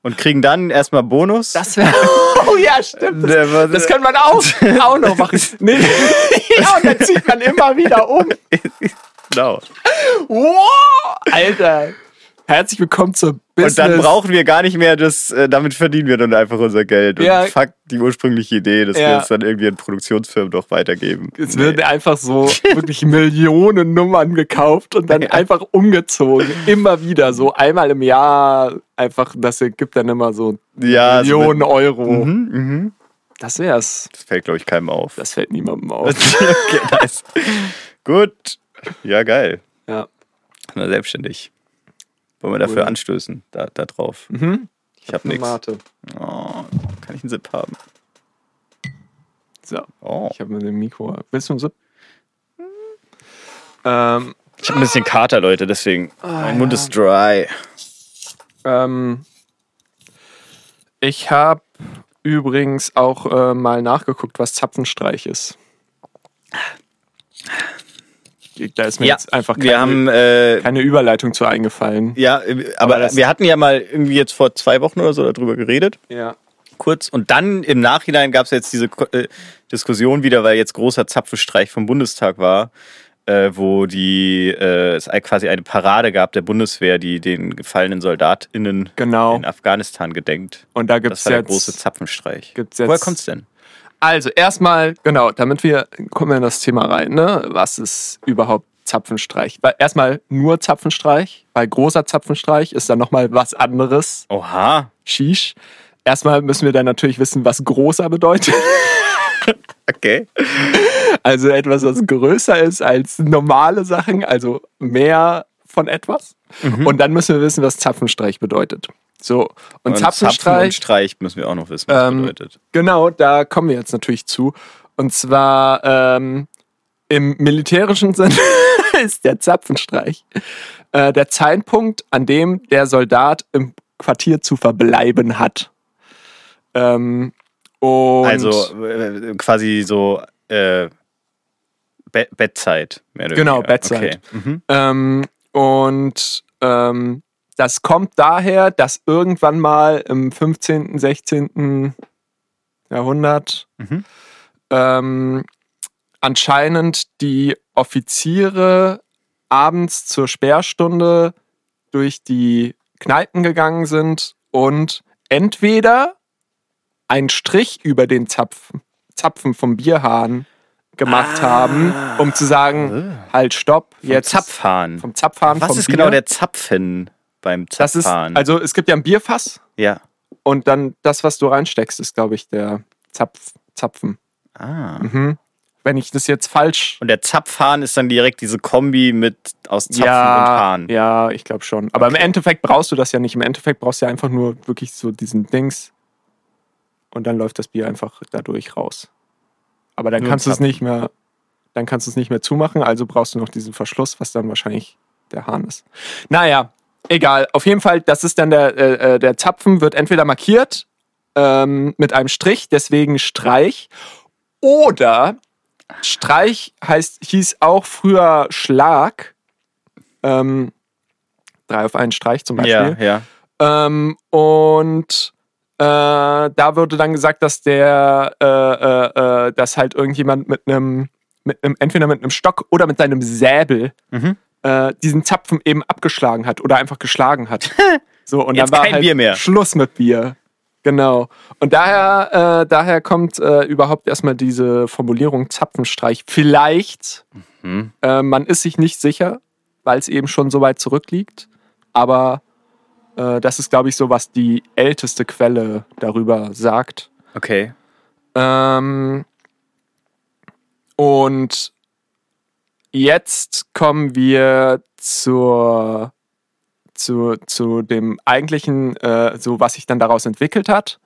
Und kriegen dann erstmal Bonus. Das wäre. <laughs> Oh ja, stimmt. Das, das kann man auch, <laughs> auch noch machen. Nee. <laughs> Ja, und dann zieht man immer wieder um. genau. Wow! Alter. Herzlich willkommen zur Business. Und dann brauchen wir gar nicht mehr das, äh, damit verdienen wir dann einfach unser Geld. Und Ja. fuck die ursprüngliche Idee, dass wir Ja. es dann irgendwie an Produktionsfirmen doch weitergeben. Es werden einfach so <laughs> wirklich Millionen Nummern gekauft und dann einfach umgezogen. Immer wieder. So einmal im Jahr einfach, das gibt dann immer so ja, so Millionen mit- Euro. Mhm, mhm. Das wär's. Das fällt, glaube ich, keinem auf. Das fällt niemandem auf. <laughs> okay, nice. Gut. Ja, geil. Ja. Selbstständig. Wollen wir dafür Cool. anstößen, da, da drauf? Mhm. Ich hab nix. Mate. Oh, kann ich einen Sip haben? So, Oh. ich habe mit dem Mikro. Willst du ein Sip? Ähm, Ich habe ein bisschen Kater, Leute, deswegen. Ah, mein Mund ist dry. ähm, ich habe übrigens auch äh, mal nachgeguckt, was Zapfenstreich ist. Da ist mir Ja, jetzt einfach keine, haben, äh, keine Überleitung zu eingefallen. ja, äh, aber, Aber wir hatten ja mal irgendwie jetzt vor zwei Wochen oder so darüber geredet. Ja. kurz. Und dann im Nachhinein gab es jetzt diese äh, Diskussion wieder, weil jetzt großer Zapfenstreich vom Bundestag war, äh, wo die äh, es quasi eine Parade gab der Bundeswehr, die den gefallenen SoldatInnen Genau. in Afghanistan gedenkt. Und da gibt es Das war der jetzt. große Zapfenstreich. gibt's jetzt- Woher kommt's denn? Also erstmal, genau, damit wir kommen wir in das Thema rein, ne? Was ist überhaupt Zapfenstreich? Weil erstmal nur Zapfenstreich, bei großer Zapfenstreich ist dann nochmal was anderes. Oha. Shish. Erstmal müssen wir dann natürlich wissen, was großer bedeutet. <laughs> Okay. Also etwas, was größer ist als normale Sachen, also mehr von etwas. Und dann müssen wir wissen, was Zapfenstreich bedeutet. So, und, Und Zapfen und Zapfenstreich, Streich müssen wir auch noch wissen, was Ähm, bedeutet. genau, da kommen wir jetzt natürlich zu. Und zwar ähm, im militärischen Sinne <laughs> ist der Zapfenstreich äh, der Zeitpunkt, an dem der Soldat im Quartier zu verbleiben hat. Ähm, und Also äh, quasi so äh, Be Bettzeit. Mehr oder Genau, weniger. Bettzeit. Okay. Mhm. Ähm, und ähm, das kommt daher, dass irgendwann mal im 15., 16. Jahrhundert Mhm. ähm, anscheinend die Offiziere abends zur Sperrstunde durch die Kneipen gegangen sind und entweder einen Strich über den Zapfen, Zapfen vom Bierhahn gemacht haben, um zu sagen, halt, stopp, Vom jetzt Zapfhahn. vom Zapfhahn Was vom ist Bier. genau der Zapfen beim ist, Zapfhahn? also es gibt ja ein Bierfass ja. und dann das, was du reinsteckst, ist, glaube ich, der Zapf, Zapfen. Ah. Mhm. Wenn ich das jetzt falsch. Und der Zapfhahn ist dann direkt diese Kombi mit aus Zapfen ja, und Hahn. ja, ich glaube schon. Aber im Okay. Endeffekt brauchst du das ja nicht. Im Endeffekt brauchst du ja einfach nur wirklich so diesen Dings und dann läuft das Bier einfach dadurch raus. Aber dann Nur kannst du es nicht mehr, dann kannst du es nicht mehr zumachen. Also brauchst du noch diesen Verschluss, was dann wahrscheinlich der Hahn ist. Naja, egal. Auf jeden Fall, das ist dann der, äh, äh, der Zapfen wird entweder markiert ähm, mit einem Strich, deswegen Streich, oder Streich heißt, hieß auch früher Schlag. Ähm, drei auf einen Streich zum Beispiel. Ja, ja. Ähm, und äh, da wurde dann gesagt, dass der, äh, äh, äh, dass halt irgendjemand mit einem, mit einem, entweder mit einem Stock oder mit seinem Säbel Mhm. Äh, diesen Zapfen eben abgeschlagen hat oder einfach geschlagen hat. <laughs> So, und Jetzt dann war kein halt Bier mehr. Schluss mit Bier. Genau. Und daher, äh, daher kommt äh, überhaupt erstmal diese Formulierung Zapfenstreich. Vielleicht, Mhm. äh, man ist sich nicht sicher, weil es eben schon so weit zurückliegt. Aber äh, das ist, glaube ich, so, was die älteste Quelle darüber sagt. Okay. Ähm, und jetzt kommen wir zur, zu, zu dem eigentlichen, äh, so was sich dann daraus entwickelt hat.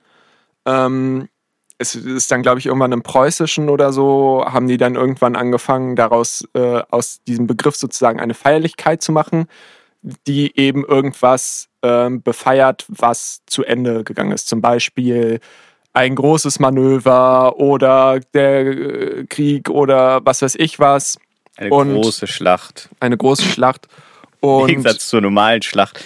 Ähm, es ist dann, glaube ich, irgendwann im Preußischen oder so, haben die dann irgendwann angefangen, daraus äh, aus diesem Begriff sozusagen eine Feierlichkeit zu machen, die eben irgendwas ähm, befeiert, was zu Ende gegangen ist. Zum Beispiel ein großes Manöver oder der äh, Krieg oder was weiß ich was, Eine große Schlacht. eine große Schlacht. Im Und Gegensatz zur normalen Schlacht.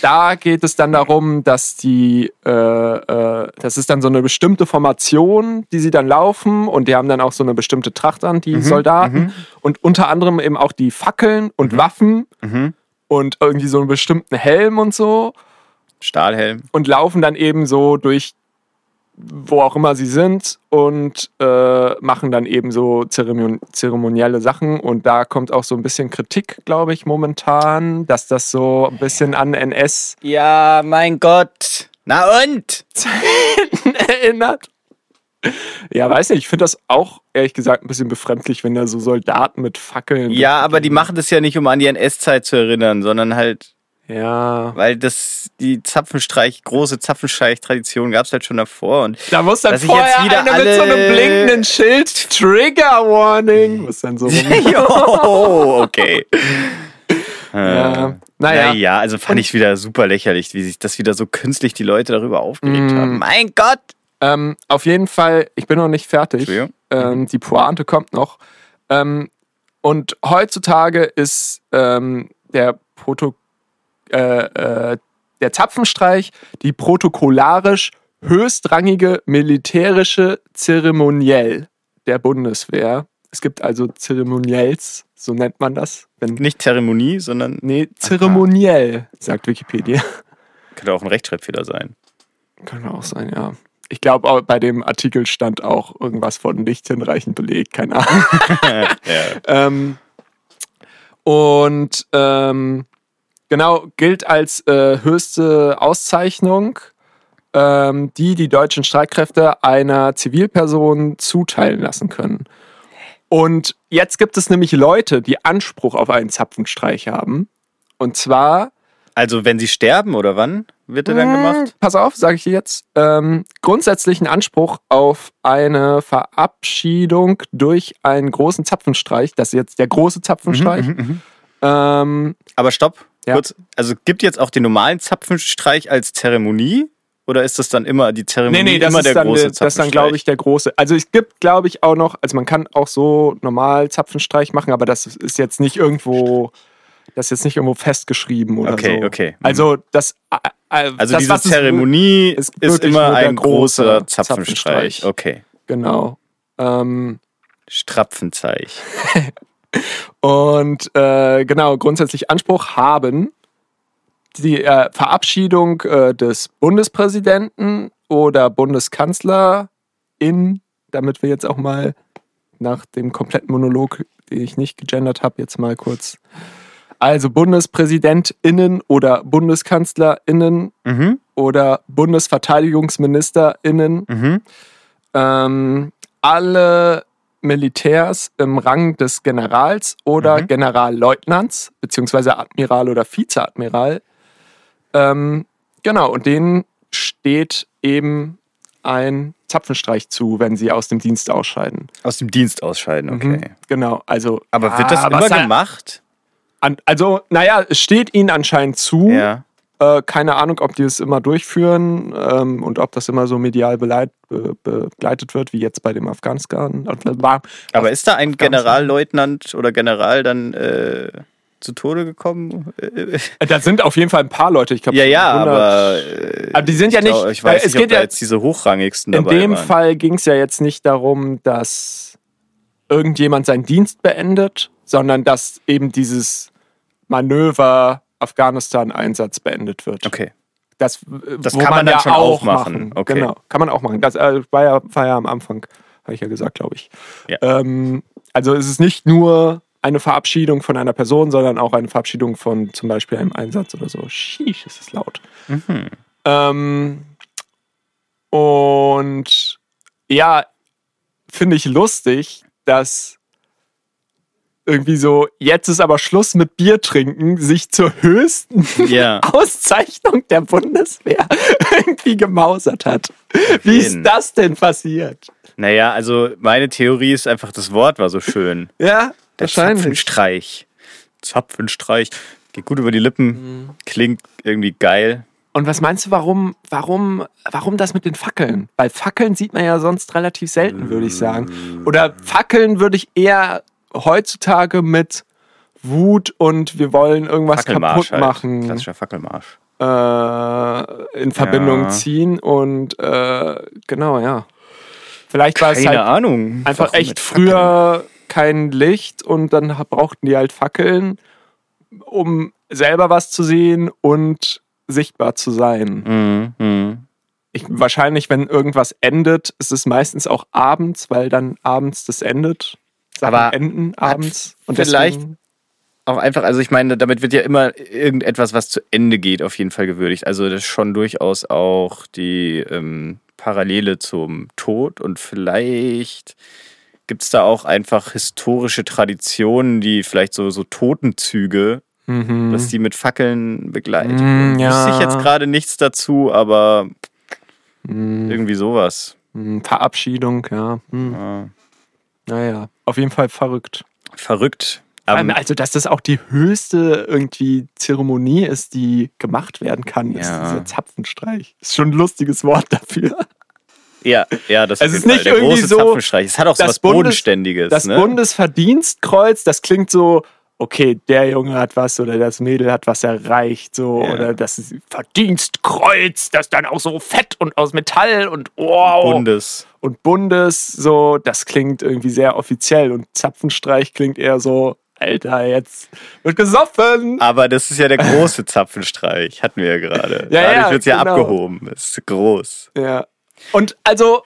da geht es dann darum, dass die, äh, äh, das ist dann so eine bestimmte Formation, die sie dann laufen und die haben dann auch so eine bestimmte Tracht an, die Soldaten und unter anderem eben auch die Fackeln und Waffen Mhm. und irgendwie so einen bestimmten Helm und so Stahlhelm. und laufen dann eben so durch wo auch immer sie sind und äh, machen dann eben so Zeremon zeremonielle Sachen und da kommt auch so ein bisschen Kritik, glaube ich, momentan, dass das so ein bisschen an NS Ja, mein Gott. Na und? <laughs> erinnert. Ja, weiß nicht, ich finde das auch ehrlich gesagt ein bisschen befremdlich, wenn da so Soldaten mit Fackeln. Ja, aber die machen das ja nicht, um an die NS-Zeit zu erinnern, sondern halt. Ja. Weil das, die Zapfenstreich, große Zapfenstreich-Tradition gab es halt schon davor. Und Da muss dann vorher jetzt wieder einer mit so einem alle- blinkenden Schild Trigger Warning. Muss <laughs> dann so <laughs> jo, <laughs> okay. Ja. Äh, Naja. naja, also fand ich wieder super lächerlich, wie sich das wieder so künstlich die Leute darüber aufgeregt Mm. haben. Mein Gott! Ähm, auf jeden Fall, ich bin noch nicht fertig. Ähm, die Pointe kommt noch. Ähm, und heutzutage ist ähm, der Proto äh, äh, der Zapfenstreich die protokollarisch höchstrangige militärische Zeremoniell der Bundeswehr. Es gibt also Zeremoniells, so nennt man das. Wenn, Nicht Zeremonie, sondern nee, zeremoniell, sagt Wikipedia. könnte auch ein Rechtschreibfehler sein. Kann auch sein, ja. Ich glaube, bei dem Artikel stand auch irgendwas von nicht hinreichend belegt, keine Ahnung. <laughs> ja. ähm, und ähm, genau, gilt als äh, höchste Auszeichnung, ähm, die die deutschen Streitkräfte einer Zivilperson zuteilen lassen können. Und jetzt gibt es nämlich Leute, die Anspruch auf einen Zapfenstreich haben. Und zwar Also, wenn sie sterben oder wann wird der dann Hm, gemacht? Pass auf, sage ich dir jetzt. Ähm, grundsätzlichen Anspruch auf eine Verabschiedung durch einen großen Zapfenstreich. Das ist jetzt der große Zapfenstreich. Ähm, Aber stopp, Ja. kurz. Also gibt jetzt auch den normalen Zapfenstreich als Zeremonie? Oder ist das dann immer die Zeremonie nee, nee, das immer ist der dann, große das ist dann, glaube ich, der große. Also es gibt, glaube ich, auch noch, also man kann auch so normal Zapfenstreich machen, aber das ist jetzt nicht irgendwo, das ist jetzt nicht irgendwo festgeschrieben oder Okay, so. okay. Mhm. Also das, äh, äh, Also das, diese Zeremonie ist ist, immer ein große großer Zapfenstreich. Zapfenstreich. Okay. Genau. Ähm, Strapfenzeich. <laughs> Und äh, genau, grundsätzlich Anspruch haben die äh, Verabschiedung äh, des Bundespräsidenten oder Bundeskanzlerin, damit wir jetzt auch mal nach dem kompletten Monolog, den ich nicht gegendert habe, jetzt mal kurz. Also BundespräsidentInnen oder BundeskanzlerInnen Mhm. oder BundesverteidigungsministerInnen Mhm. ähm, alle Militärs im Rang des Generals oder Mhm. Generalleutnants, beziehungsweise Admiral oder Vizeadmiral. Ähm, genau, und denen steht eben ein Zapfenstreich zu, wenn sie aus dem Dienst ausscheiden. Aus dem Dienst ausscheiden, okay. Mhm, genau, also. Aber wird das Ah, immer gemacht? An, also, naja, es steht ihnen anscheinend zu. Ja. Äh, keine Ahnung, ob die es immer durchführen ähm, und ob das immer so medial beleit, be, begleitet wird, wie jetzt bei dem Afghanistan. Aber ist da ein. Generalleutnant oder General dann äh, zu Tode gekommen? Äh, Da sind auf jeden Fall ein paar Leute. Ich glaube, ja, ja, aber, äh, aber die sind ja ich nicht. glaub, ich weiß äh, es nicht, geht ob da ja jetzt diese hochrangigsten in dem waren. Fall ging es ja jetzt nicht darum, dass irgendjemand seinen Dienst beendet, sondern dass eben dieses Manöver Afghanistan-Einsatz beendet wird. Okay. Das, äh, Das kann man dann ja schon auch machen. Okay. Genau, kann man auch machen. Das äh, war, ja, war ja am Anfang, habe ich ja gesagt, glaube ich. Ja. Ähm, also es ist nicht nur eine Verabschiedung von einer Person, sondern auch eine Verabschiedung von zum Beispiel einem Einsatz oder so. Sheesh, ist es laut. Mhm. Ähm, und ja, finde ich lustig, dass irgendwie so, jetzt ist aber Schluss mit Bier trinken, sich zur höchsten Ja. <laughs> Auszeichnung der Bundeswehr <laughs> irgendwie gemausert hat. Wie ist jeden. das denn passiert? Naja, also meine Theorie ist einfach, das Wort war so schön. Ja, Der wahrscheinlich. Zapfenstreich. Zapfenstreich. Geht gut über die Lippen. Mhm. Klingt irgendwie geil. Und was meinst du, warum, warum, warum das mit den Fackeln? Weil Fackeln sieht man ja sonst relativ selten, würde ich sagen. Oder Fackeln würde ich eher heutzutage mit Wut und wir wollen irgendwas kaputt halt. machen Klassischer Fackelmarsch. äh, in Verbindung Ja. ziehen. Und äh, genau, ja. Vielleicht war es Keine halt Ahnung. einfach echt früher kein Licht und dann brauchten die halt Fackeln, um selber was zu sehen und sichtbar zu sein. Mhm, mhm. Ich, wahrscheinlich, wenn irgendwas endet, ist es meistens auch abends, weil dann abends das endet. Sachen Aber enden abends. Und vielleicht- Auch einfach, also ich meine, damit wird ja immer irgendetwas, was zu Ende geht, auf jeden Fall gewürdigt. Also das ist schon durchaus auch die ähm, Parallele zum Tod und vielleicht gibt es da auch einfach historische Traditionen, die vielleicht so, so Totenzüge Mhm. dass die mit Fackeln begleitet Mm, wurden. ja. Wüsste ich jetzt gerade nichts dazu, aber Hm, irgendwie sowas. hm, Verabschiedung, ja. Hm. Ja. Naja, auf jeden Fall verrückt. Verrückt. Aber, allem, also, dass das auch die höchste irgendwie Zeremonie ist, die gemacht werden kann, ist Ja. dieser Zapfenstreich. Ist schon ein lustiges Wort dafür. ja, ja, das Es auf ist nicht der irgendwie große so, Zapfenstreich. Es hat auch so das was Bundes- Bodenständiges. Das ne? Bundesverdienstkreuz, das klingt so, okay, der Junge hat was oder das Mädel hat was erreicht, so, Ja. oder das Verdienstkreuz, das dann auch so fett und aus Metall und wow. Bundes. Und Bundes, so, das klingt irgendwie sehr offiziell und Zapfenstreich klingt eher so, Alter, jetzt wird gesoffen. Aber das ist ja der große <laughs> Zapfenstreich, hatten wir ja gerade. Ja, Dadurch ja, wird es ja genau. abgehoben. Es ist groß. Ja. Und also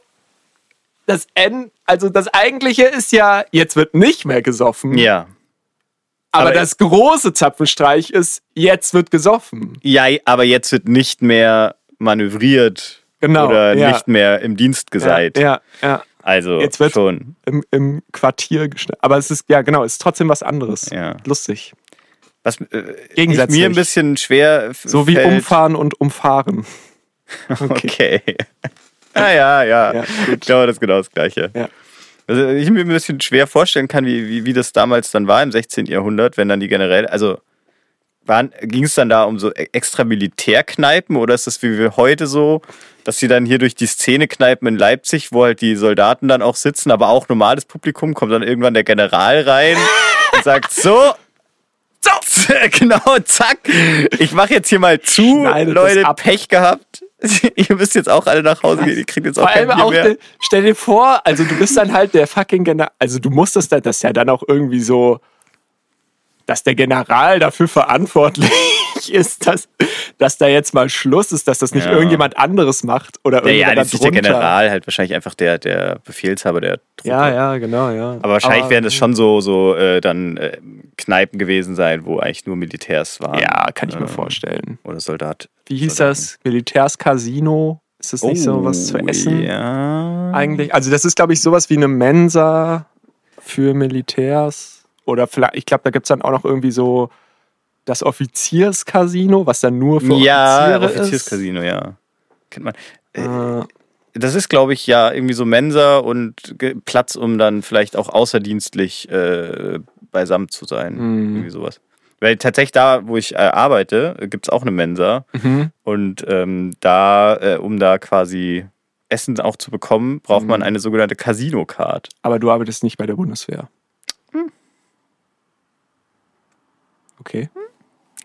das N, also das eigentliche ist ja, jetzt wird nicht mehr gesoffen. Ja. Aber, aber- das große Zapfenstreich ist, jetzt wird gesoffen. Ja, aber jetzt wird nicht mehr manövriert Genau, oder ja. nicht mehr im Dienst geseit. Ja, ja. Also Jetzt wird- schon. Im, Im Quartier geschnitten. Aber es ist, ja genau, es ist trotzdem was anderes. Ja. Lustig. Was äh, mir ein bisschen schwer So wie fällt. umfahren und umfahren. <laughs> Okay. <laughs> ah, ja, ja. Ja, ich glaube, das ist genau das Gleiche. Ja. Also ich mir ein bisschen schwer vorstellen kann, wie, wie, wie das damals dann war im 16. Jahrhundert, wenn dann die generell, also ging es dann da um so e- extra Militärkneipen oder ist das wie wir heute so, dass sie dann hier durch die Szenekneipen in Leipzig, wo halt die Soldaten dann auch sitzen, aber auch normales Publikum, kommt dann irgendwann der General rein <laughs> und sagt so, so, <laughs> genau, zack, ich mache jetzt hier mal zu, Leute. Pech gehabt. <laughs> Ihr müsst jetzt auch alle nach Hause gehen, ihr kriegt jetzt auch Vor allem auch, mehr. de- stell dir vor, also du bist dann halt der fucking General, also du musstest dann, das ja dann auch irgendwie so, dass der General dafür verantwortlich ist, dass, dass da jetzt mal Schluss ist, dass das nicht Ja. irgendjemand anderes macht oder Ja, ja, irgendjemand das ist der. General, halt wahrscheinlich einfach der, der Befehlshaber der Truppe. Ja, ja, genau, ja. Aber wahrscheinlich Aber- werden das schon so, so äh, dann äh, Kneipen gewesen sein, wo eigentlich nur Militärs waren. Ja, kann ich mir Ähm, vorstellen. Oder Soldat. Wie hieß Soldaten. das? Militärscasino? Ist das nicht so was zu essen? Oh, Ja. Eigentlich. Also das ist, glaube ich, sowas wie eine Mensa für Militärs. Oder vielleicht, ich glaube, da gibt es dann auch noch irgendwie so das Offizierscasino, was dann nur für Ja, Offiziere ist. Offizierscasino, ja. Kennt man. Äh, Das ist, glaube ich, ja irgendwie so Mensa und Platz, um dann vielleicht auch außerdienstlich äh, beisammen zu sein. Mhm. Irgendwie sowas. Weil tatsächlich da, wo ich äh, arbeite, gibt es auch eine Mensa. mhm. Und ähm, da, äh, um da quasi Essen auch zu bekommen, braucht man Mhm. eine sogenannte Casino-Card. Aber du arbeitest nicht bei der Bundeswehr. Hm. Okay.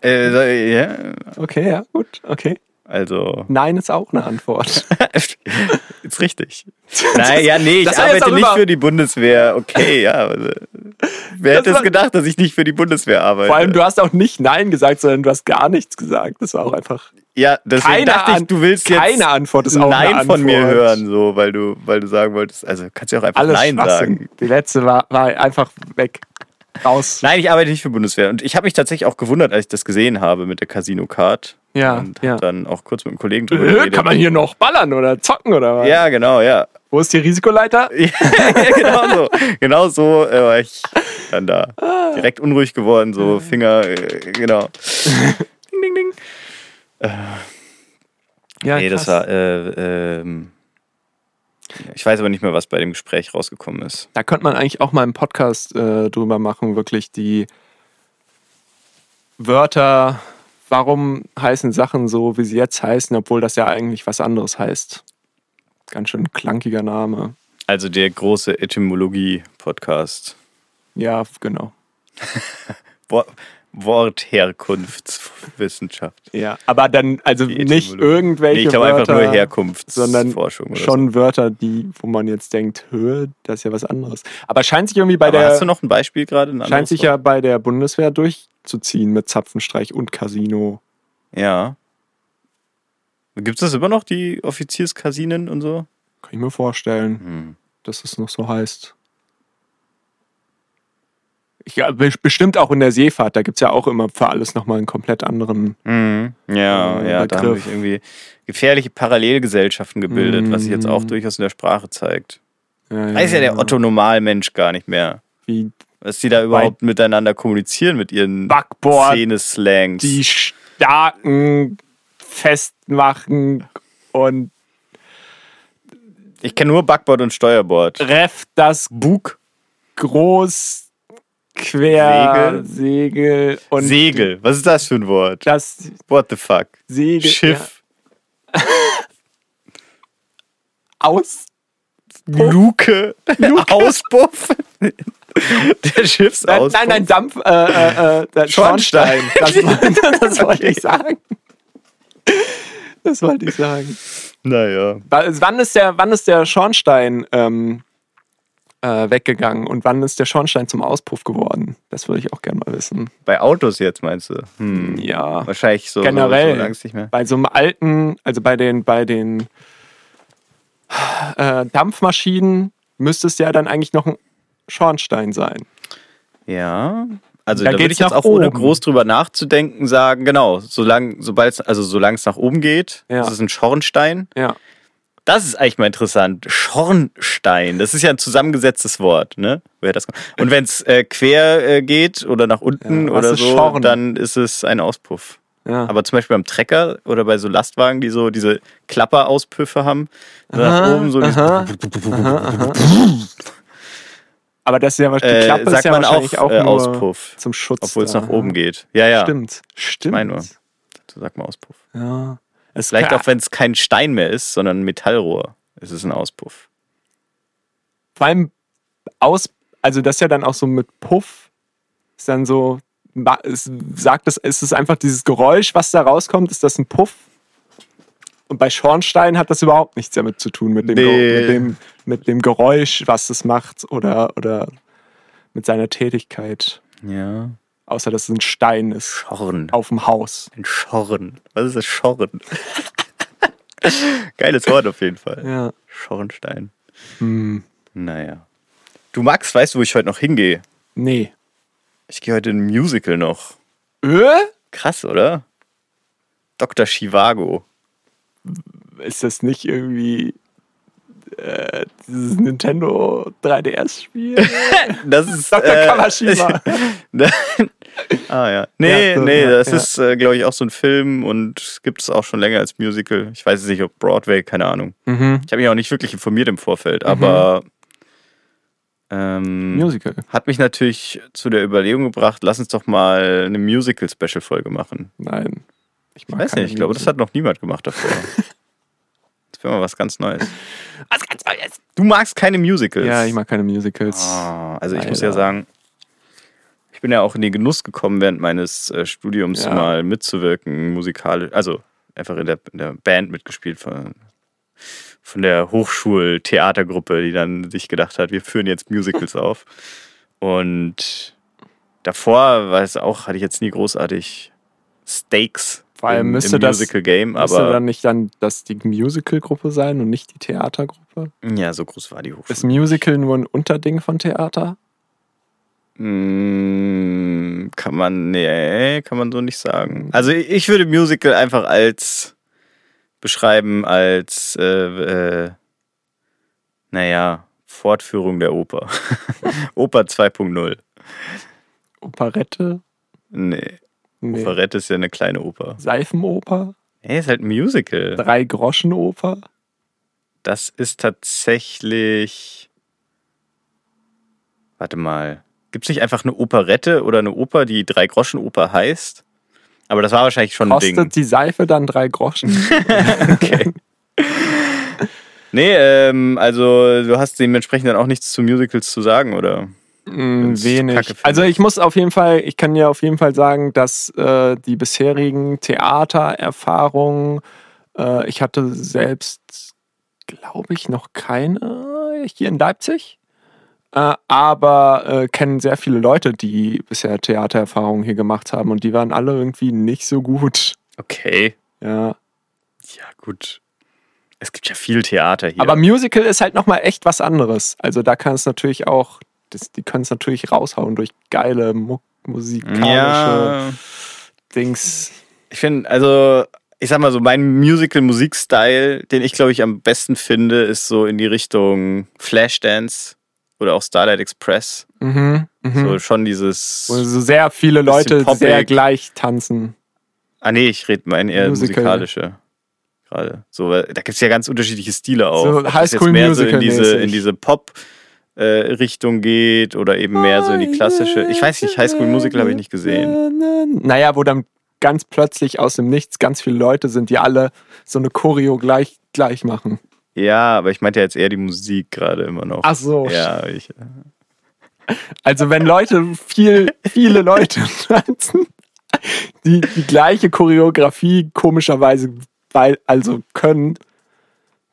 Äh, ja, Okay, ja, gut. Okay. also, Nein ist auch eine Antwort. <laughs> ist richtig. <laughs> Nein, ja, nee, ich Das arbeite nicht für die Bundeswehr. Okay, ja. Also, wer hätte war- es gedacht, dass ich nicht für die Bundeswehr arbeite? Vor allem, du hast auch nicht Nein gesagt, sondern du hast gar nichts gesagt. Das war auch einfach. ja, deswegen Keine, dachte ich, du willst jetzt keine Antwort ist auch Nein eine von mir Antwort. hören, so, weil du, weil du sagen wolltest, also kannst du auch einfach Alles Nein sagen. Die letzte war, war einfach weg. Raus. Nein, ich arbeite nicht für Bundeswehr. Und ich habe mich tatsächlich auch gewundert, als ich das gesehen habe mit der Casino-Card. Ja, Und ja. dann auch kurz mit einem Kollegen drüber Äh, geredet. Kann man hier noch ballern oder zocken oder was? Ja, genau, ja. Wo ist die Risikoleiter? <laughs> ja genau so. Genau so äh, war ich dann da. Direkt unruhig geworden, so Finger, äh, genau. <laughs> ding, ding, ding. Ja, nee, das krass. war, äh, ähm, ich weiß aber nicht mehr, was bei dem Gespräch rausgekommen ist. Da könnte man eigentlich auch mal einen Podcast äh, drüber machen, wirklich die Wörter, warum heißen Sachen so, wie sie jetzt heißen, obwohl das ja eigentlich was anderes heißt. Ganz schön klankiger Name. Also der große Etymologie-Podcast. Ja, genau. <laughs> Wo Wortherkunftswissenschaft. Ja, aber dann, also Die nicht irgendwelche Nee, ich glaube einfach Wörter, nur Herkunftsforschung. sondern schon Wörter, die, wo man jetzt denkt, hö, das ist ja was anderes. Aber scheint sich irgendwie bei Aber der hast du noch ein Beispiel gerade? ein scheint sich ja bei der Bundeswehr durchzuziehen mit Zapfenstreich und Casino. Ja. Gibt es das immer noch, die Offizierskasinen und so? Kann ich mir vorstellen, Hm. dass es noch so heißt. Ich, ja, be- bestimmt auch in der Seefahrt, da gibt es ja auch immer für alles nochmal einen komplett anderen. Mhm. Ja, Äh, ja, da haben Begriff. sich irgendwie gefährliche Parallelgesellschaften gebildet, was sich jetzt auch Mhm. durchaus in der Sprache zeigt. Ja, Weiß ja der Otto Normalmensch gar nicht mehr. Wie, Was die da überhaupt miteinander kommunizieren mit ihren Szene-Slangs. die starken festmachen und Ich kenne nur Backboard und Steuerbord. Ref das Bug, groß quer Segel, und Segel. Was ist das für ein Wort? das What the fuck? Segel Schiff, ja, <laughs> aus Luke, <laughs> Auspuff. Der Schiffsauspuff. Nein, nein, nein, Dampf, äh, äh, äh, Schornstein. Schornstein. Das, <laughs> das wollte ich sagen. Das wollte ich sagen. Naja. Wa- Wann ist der, wann ist der Schornstein ähm, äh, weggegangen und wann ist der Schornstein zum Auspuff geworden? Das würde ich auch gerne mal wissen. Bei Autos jetzt meinst du? Hm. Ja. Wahrscheinlich so. Generell. So, lang's nicht mehr. Bei so einem alten, also bei den, bei den äh, Dampfmaschinen müsste es ja dann eigentlich noch ein Schornstein sein. Ja. Also Da da, würde ich jetzt auch ohne oben. groß drüber nachzudenken sagen, genau, solange sobald also solange es nach oben geht, Ja. ist ein Schornstein. Ja. Das ist eigentlich mal interessant. Schornstein, das ist ja ein zusammengesetztes Wort, ne? Woher das kommt. Und wenn es äh, quer äh, geht oder nach unten Ja, oder so, Schorn? dann ist es ein Auspuff. ja. Aber zum Beispiel beim Trecker oder bei so Lastwagen, die so diese Klapperauspüffe haben, nach oben so dieses Aber das ist ja wahrscheinlich, die äh, Klappe ist sagt ja man auch, auch, äh, Auspuff, zum Schutz. obwohl es nach oben geht. Ja, ja. Stimmt, stimmt. meine nur. So sagt man Auspuff. Ja. Es Vielleicht kann- auch, wenn es kein Stein mehr ist, sondern ein Metallrohr, ist es ein Auspuff. vor allem aus, also das ist ja dann auch so mit Puff, ist dann so, es sagt es, ist es einfach dieses Geräusch, was da rauskommt, ist das ein Puff? Und bei Schornstein hat das überhaupt nichts damit zu tun, mit dem, Nee. mit dem, mit dem Geräusch, was es macht oder, oder mit seiner Tätigkeit. Ja. Außer dass es ein Stein ist Schorn. auf dem Haus. Ein Schorn. Was ist das Schorn? <laughs> Geiles Wort auf jeden Fall. Ja. Schornstein. Hm. Naja. Du Max, weißt du, wo ich heute noch hingehe? Nee. Ich gehe heute in ein Musical noch. Äh? Krass, oder? Dr. Chivago. Ist das nicht irgendwie äh, dieses Nintendo 3DS-Spiel? <laughs> Das ist. Dr. Kawashima. <laughs> ah ja. Nee, Ja, so, nee, das ja. ist, äh, glaube ich, auch so ein Film und gibt es auch schon länger als Musical. Ich weiß jetzt nicht, ob Broadway, keine Ahnung. mhm. Ich habe mich auch nicht wirklich informiert im Vorfeld, aber ähm, Musical. hat mich natürlich zu der Überlegung gebracht, lass uns doch mal eine Musical-Special-Folge machen. Nein. Ich, Ich weiß nicht, ich glaube, das hat noch niemand gemacht davor. <laughs> wäre mal was ganz Neues. <laughs> was ganz Neues. Du magst keine Musicals? Ja, ich mag keine Musicals. Ah, also ich Leider. muss ja sagen, ich bin ja auch in den Genuss gekommen, während meines äh, Studiums Ja. mal mitzuwirken, musikalisch, also einfach in der, in der Band mitgespielt von, von der Hochschultheatergruppe, die dann sich gedacht hat, wir führen jetzt Musicals <laughs> auf. Und davor war es auch, hatte ich jetzt nie großartig Stakes Vor allem im, müsste im das- Musical Game, Müsste aber dann nicht dann das die Musical-Gruppe sein und nicht die Theatergruppe? ja, so groß war die Hochschule. Ist Musical nur ein Unterding von Theater? Mm, Kann man, nee, kann man so nicht sagen. Also ich würde Musical einfach als beschreiben als, äh, äh, naja, Fortführung der Oper. <laughs> Oper 2.0. Operette? Nee, Nee. Operette ist ja eine kleine Oper. Seifenoper? Nee, ist halt ein Musical. Drei Groschenoper? Das ist tatsächlich. Warte mal. Gibt es nicht einfach eine Operette oder eine Oper, die Drei-Groschen-Oper heißt? Aber das war wahrscheinlich schon ein Ding. Kostet die Seife dann drei Groschen? <laughs> Okay. Nee, ähm, also du hast dementsprechend dann auch nichts zu Musicals zu sagen, oder? Mm, wenig. Also ich muss auf jeden Fall, ich kann dir auf jeden Fall sagen, dass äh, die bisherigen Theatererfahrungen, äh, ich hatte selbst, glaube ich, noch keine hier in Leipzig. Äh, aber äh, kennen sehr viele Leute, die bisher Theatererfahrungen hier gemacht haben und die waren alle irgendwie nicht so gut. Okay. Ja. Ja, gut. Es gibt ja viel Theater hier. Aber Musical ist halt nochmal echt was anderes. Also da kann es natürlich auch, das, die können es natürlich raushauen durch geile Mu musikalische ja, Dings. ich finde, also, ich sag mal so, mein Musical-Musikstyle, den ich glaube ich am besten finde, ist so in die Richtung Flashdance. oder auch Starlight Express. Mhm. Mhm. So schon dieses. Wo so sehr viele Leute sehr gleich tanzen. Ah nee, ich rede mal eher Musical. musikalische. Gerade. So, da gibt es ja ganz unterschiedliche Stile auch. So Ob das High jetzt School mehr so in Musical diese, in mäßig. Diese Pop-Richtung geht oder eben mehr so in die klassische. Ich weiß nicht, High School Musical habe ich nicht gesehen. Naja, wo dann ganz plötzlich aus dem Nichts ganz viele Leute sind, die alle so eine Choreo gleich, gleich machen. Ja, aber ich meinte jetzt eher die Musik gerade immer noch. Ach so. Ja, ich, Also wenn Leute, viel, viele Leute <laughs> tanzen, die die gleiche Choreografie komischerweise weil, also können,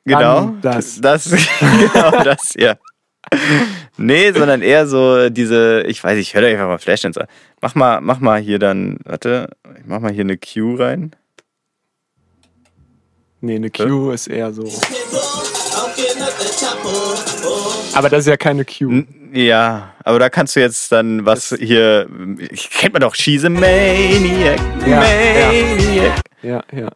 genau. das. Das, <laughs> genau das, ja. Nee, sondern eher so diese, ich weiß, ich höre einfach mal Flashdance an. Mach mal, mach mal hier dann, warte, ich mach mal hier eine Cue rein. nee, eine Cue ist eher so. Aber das ist ja keine Cue. N- Ja, aber da kannst du jetzt dann was hier, ich kennt man doch, She's a Maniac, Ja, Maniac. Ja, ja.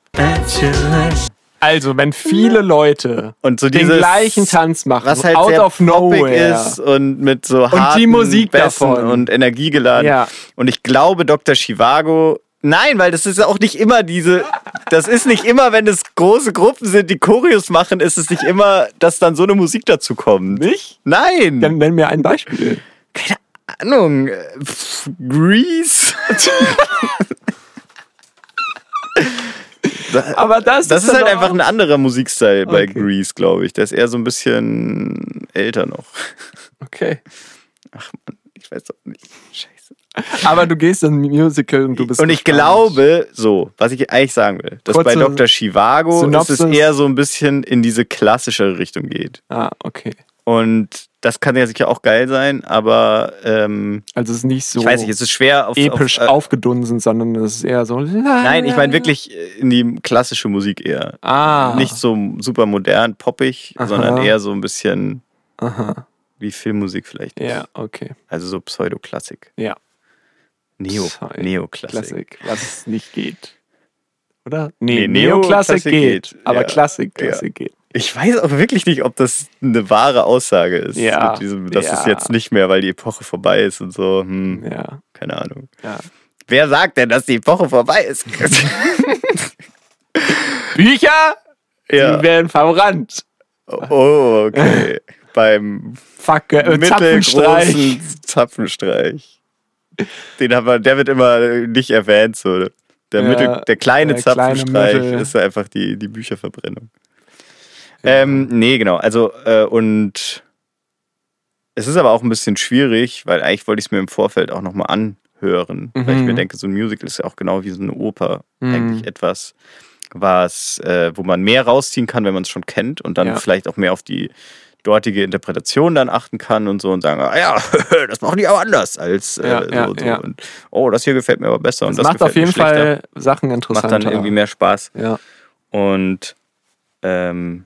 Also, wenn viele Leute Und so den dieses, gleichen Tanz machen, was halt out sehr of nowhere. ist und mit so die harten Musik Bässen davon. und Energie geladen. Ja. Und ich glaube, Dr. Chivago, nein, weil das ist ja auch nicht immer diese, das ist nicht immer, wenn es große Gruppen sind, die Choreos machen, ist es nicht immer, dass dann so eine Musik dazu kommt. Nicht? Nein, Dann nenn mir ein Beispiel. keine Ahnung. äh, Grease. <laughs> <laughs> Aber das, Das ist dann halt einfach ein anderer Musikstyle bei Okay. Grease, glaube ich. Der ist eher so ein bisschen älter noch. Okay. Ich weiß doch nicht. Scheiße. Aber du gehst in ein Musical und du bist. Und ich glaube, so, was ich eigentlich sagen will, dass bei Kurze Dr. Chivago ist es eher so ein bisschen in diese klassischere Richtung geht. Ah, okay. Und das kann ja sicher auch geil sein, aber ähm, Also es ist nicht so ich weiß nicht, es ist schwer auf. episch auf, äh, aufgedunsen, sondern es ist eher so. Nein, ich meine wirklich in die klassische Musik eher. Ah. Nicht so super modern, poppig, Aha. sondern eher so ein bisschen Aha. wie Filmmusik vielleicht. ist. Ja, okay. Also so Pseudoklassik. Ja. Neo. Neoklassik. Klassik, was nicht geht. Oder? Nee, Nee, Neoklassik geht, geht. aber Ja. Klassik, Klassik geht. Ich weiß auch wirklich nicht, ob das eine wahre Aussage ist. Ja, diesem, das ist ja. jetzt nicht mehr, weil die Epoche vorbei ist und so. Hm, Ja, keine Ahnung. ja. Wer sagt denn, dass die Epoche vorbei ist? <laughs> Bücher, ja. die werden verrannt. Oh, okay. <laughs> Beim Fuck, äh, Zapfenstreich. mittelgroßen Zapfenstreich. Den haben wir, der wird immer nicht erwähnt. So. Der, Ja, Mittel, der kleine der kleine Zapfenstreich Mittel. ist einfach die, die Bücherverbrennung. Ähm, nee, genau. Also, äh, und es ist aber auch ein bisschen schwierig, weil eigentlich wollte ich es mir im Vorfeld auch nochmal anhören. Weil ich Mhm. mir denke, so ein Musical ist ja auch genau wie so eine Oper. Mhm. Eigentlich etwas, was, äh, wo man mehr rausziehen kann, wenn man es schon kennt und dann Ja. vielleicht auch mehr auf die dortige Interpretation dann achten kann und so und sagen, ah ja, <laughs> das machen die aber anders als äh, Ja, ja, so, so. ja. Und, oh, das hier gefällt mir aber besser und Das das macht auf jeden. Fall Sachen Macht interessanter. dann irgendwie mehr Spaß. Ja. Und ähm,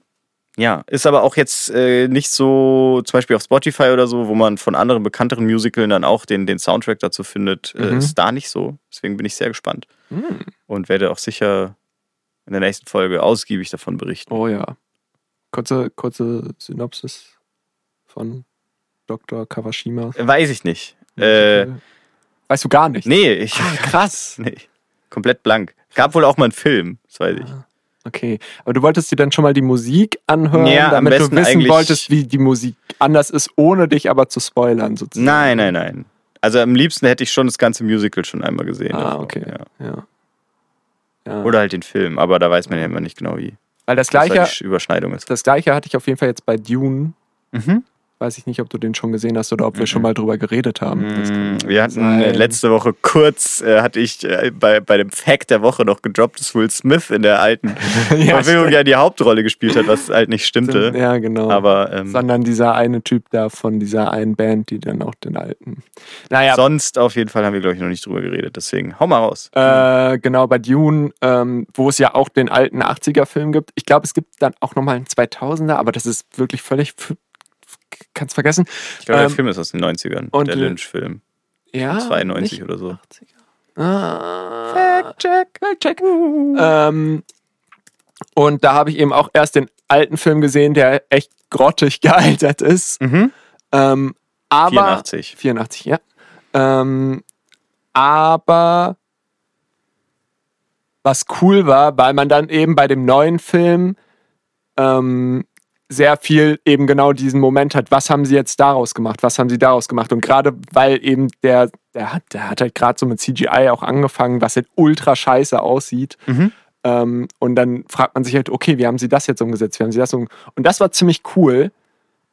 ja, ist aber auch jetzt äh, nicht so, zum Beispiel auf Spotify oder so, wo man von anderen bekannteren Musicalen dann auch den, den Soundtrack dazu findet, äh, Mhm. ist da nicht so. Deswegen bin ich sehr gespannt Hm. und werde auch sicher in der nächsten Folge ausgiebig davon berichten. Oh ja. Kurze, kurze Synopsis von Dr. Kawashima. Weiß ich nicht. Äh, weißt du gar nicht? nee, ich. Ah, krass. <laughs> Nee, komplett blank. Gab wohl auch mal einen Film, das weiß ich. Okay, aber du wolltest dir dann schon mal die Musik anhören, Ja, am damit du wissen wolltest, wie die Musik anders ist, ohne dich aber zu spoilern sozusagen. Nein, nein, nein. Also am liebsten hätte ich schon das ganze Musical schon einmal gesehen. Ah, davor, okay. Ja. Ja. ja. Oder halt den Film, aber da weiß man ja immer nicht genau wie. Weil das gleiche, die Überschneidung ist. das gleiche hatte ich auf jeden Fall jetzt bei Dune. Mhm. Weiß ich nicht, ob du den schon gesehen hast oder ob wir schon mal drüber geredet haben. Mm, Wir hatten äh, sein. letzte Woche kurz, äh, hatte ich äh, bei, bei dem Fact der Woche noch gedroppt, dass Will Smith in der alten <laughs> Ja, Verfilmung ja die Hauptrolle gespielt hat, was halt nicht stimmte. Ja, genau. Aber ähm, Sondern dieser eine Typ da von dieser einen Band, die dann auch den alten. Naja, sonst auf jeden Fall haben wir, glaube ich, noch nicht drüber geredet. Deswegen hau mal raus. Äh, genau, bei Dune, ähm, wo es ja auch den alten 80er-Film gibt. Ich glaube, es gibt dann auch nochmal einen 2000er, aber das ist wirklich völlig. Kannst vergessen. Ich glaube, der ähm, Film ist aus den 90ern. und, der Lynch-Film. Ja. 92 nicht oder so. 80er. Ah, Fact-check. Fact-check. Ähm, und da habe ich eben auch erst den alten Film gesehen, der echt grottig <laughs> gealtert ist. Mhm. Ähm, aber 84. 84, ja. Ähm, aber was cool war, weil man dann eben bei dem neuen Film ähm, sehr viel eben genau diesen Moment hat, was haben sie jetzt daraus gemacht, was haben sie daraus gemacht? Und gerade weil eben der, der hat, der hat halt gerade so mit CGI auch angefangen, was halt ultra scheiße aussieht. Mhm. ähm, und dann fragt man sich halt, okay, wie haben sie das jetzt umgesetzt, wie haben sie das umgesetzt und das war ziemlich cool.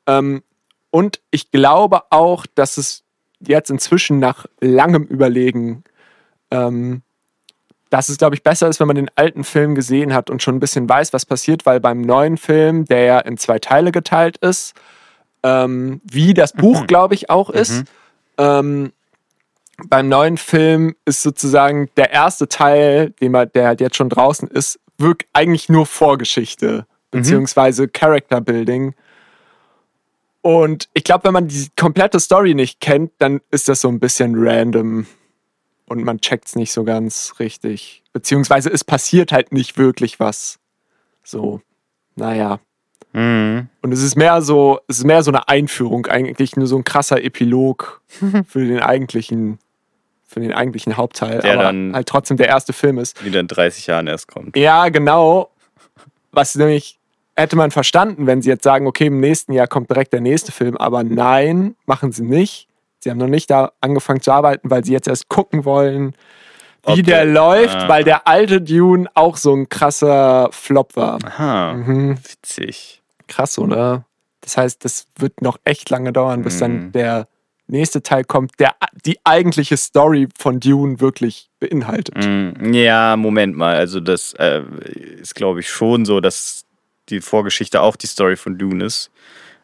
Ähm, und ich glaube auch, dass es jetzt inzwischen nach langem Überlegen ähm, dass es, glaube ich, besser ist, wenn man den alten Film gesehen hat und schon ein bisschen weiß, was passiert, weil beim neuen Film, der ja in zwei Teile geteilt ist, ähm, wie das Buch, glaube ich, auch ist, ähm, beim neuen Film ist sozusagen der erste Teil, den man, der halt jetzt schon draußen ist, wirklich eigentlich nur Vorgeschichte, beziehungsweise Character Building. Und ich glaube, wenn man die komplette Story nicht kennt, dann ist das so ein bisschen random und man checkt es nicht so ganz richtig. Beziehungsweise es passiert halt nicht wirklich was. So, naja. Mhm. Und es ist mehr so, es ist mehr so eine Einführung, eigentlich nur so ein krasser Epilog <laughs> für den eigentlichen, für den eigentlichen Hauptteil, Der aber dann- halt trotzdem der erste Film ist. Wieder in 30 Jahren erst kommt. Ja, genau. Was nämlich hätte man verstanden, wenn sie jetzt sagen, okay, im nächsten Jahr kommt direkt der nächste Film, aber nein, machen sie nicht. Sie haben noch nicht da angefangen zu arbeiten, weil sie jetzt erst gucken wollen, wie Ob der läuft, ah. weil der alte Dune auch so ein krasser Flop war. Aha, Mhm. witzig. Krass, oder? Das heißt, das wird noch echt lange dauern, bis dann Mhm. der nächste Teil kommt, der die eigentliche Story von Dune wirklich beinhaltet. Mm, Ja, Moment mal. Also, das äh, ist, glaube ich, schon so, dass die Vorgeschichte auch die Story von Dune ist.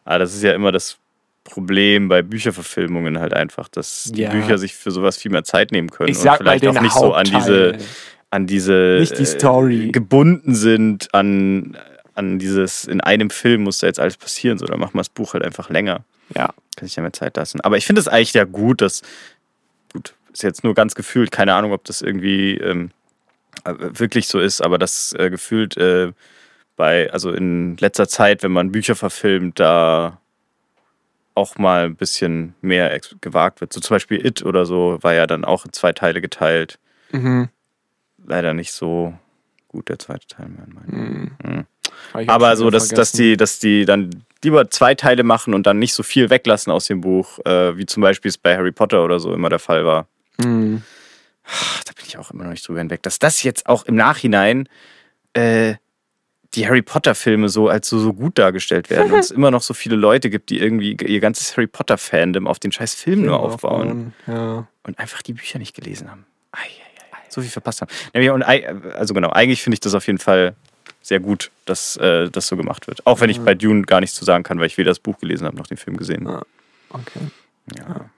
Aber das ist ja immer das Problem bei Bücherverfilmungen halt einfach, dass die Ja. Bücher sich für sowas viel mehr Zeit nehmen können Ich sag und vielleicht auch nicht so an diese, Hauptteil. an diese Nicht die äh, Story. gebunden sind an, an dieses, in einem Film muss da jetzt alles passieren, so, dann macht man das Buch halt einfach länger. Ja. Kann sich ja mehr Zeit lassen. Aber ich finde es eigentlich ja gut, dass, gut, ist jetzt nur ganz gefühlt, keine Ahnung, ob das irgendwie ähm, äh, wirklich so ist, aber das äh, gefühlt äh, bei, also in letzter Zeit, wenn man Bücher verfilmt, da auch mal ein bisschen mehr gewagt wird. So zum Beispiel It oder so war ja dann auch in zwei Teile geteilt. Mhm. Leider nicht so gut, der zweite Teil. Mhm. Auch Aber so, dass, dass, die, dass die dann lieber zwei Teile machen und dann nicht so viel weglassen aus dem Buch, äh, wie zum Beispiel es bei Harry Potter oder so immer der Fall war. Mhm. Ach, da bin ich auch immer noch nicht drüber hinweg. Dass das jetzt auch im Nachhinein äh, die Harry Potter-Filme so als so, so gut dargestellt werden und es <laughs> immer noch so viele Leute gibt, die irgendwie ihr ganzes Harry Potter-Fandom auf den scheiß Film nur aufbauen Ja. und einfach die Bücher nicht gelesen haben. Ei, ei, ei, so viel verpasst haben. Nämlich, und, also genau, eigentlich finde ich das auf jeden Fall sehr gut, dass äh, das so gemacht wird. Auch wenn ich bei Dune gar nichts zu sagen kann, weil ich weder das Buch gelesen habe noch den Film gesehen. Ja. Okay. Ja.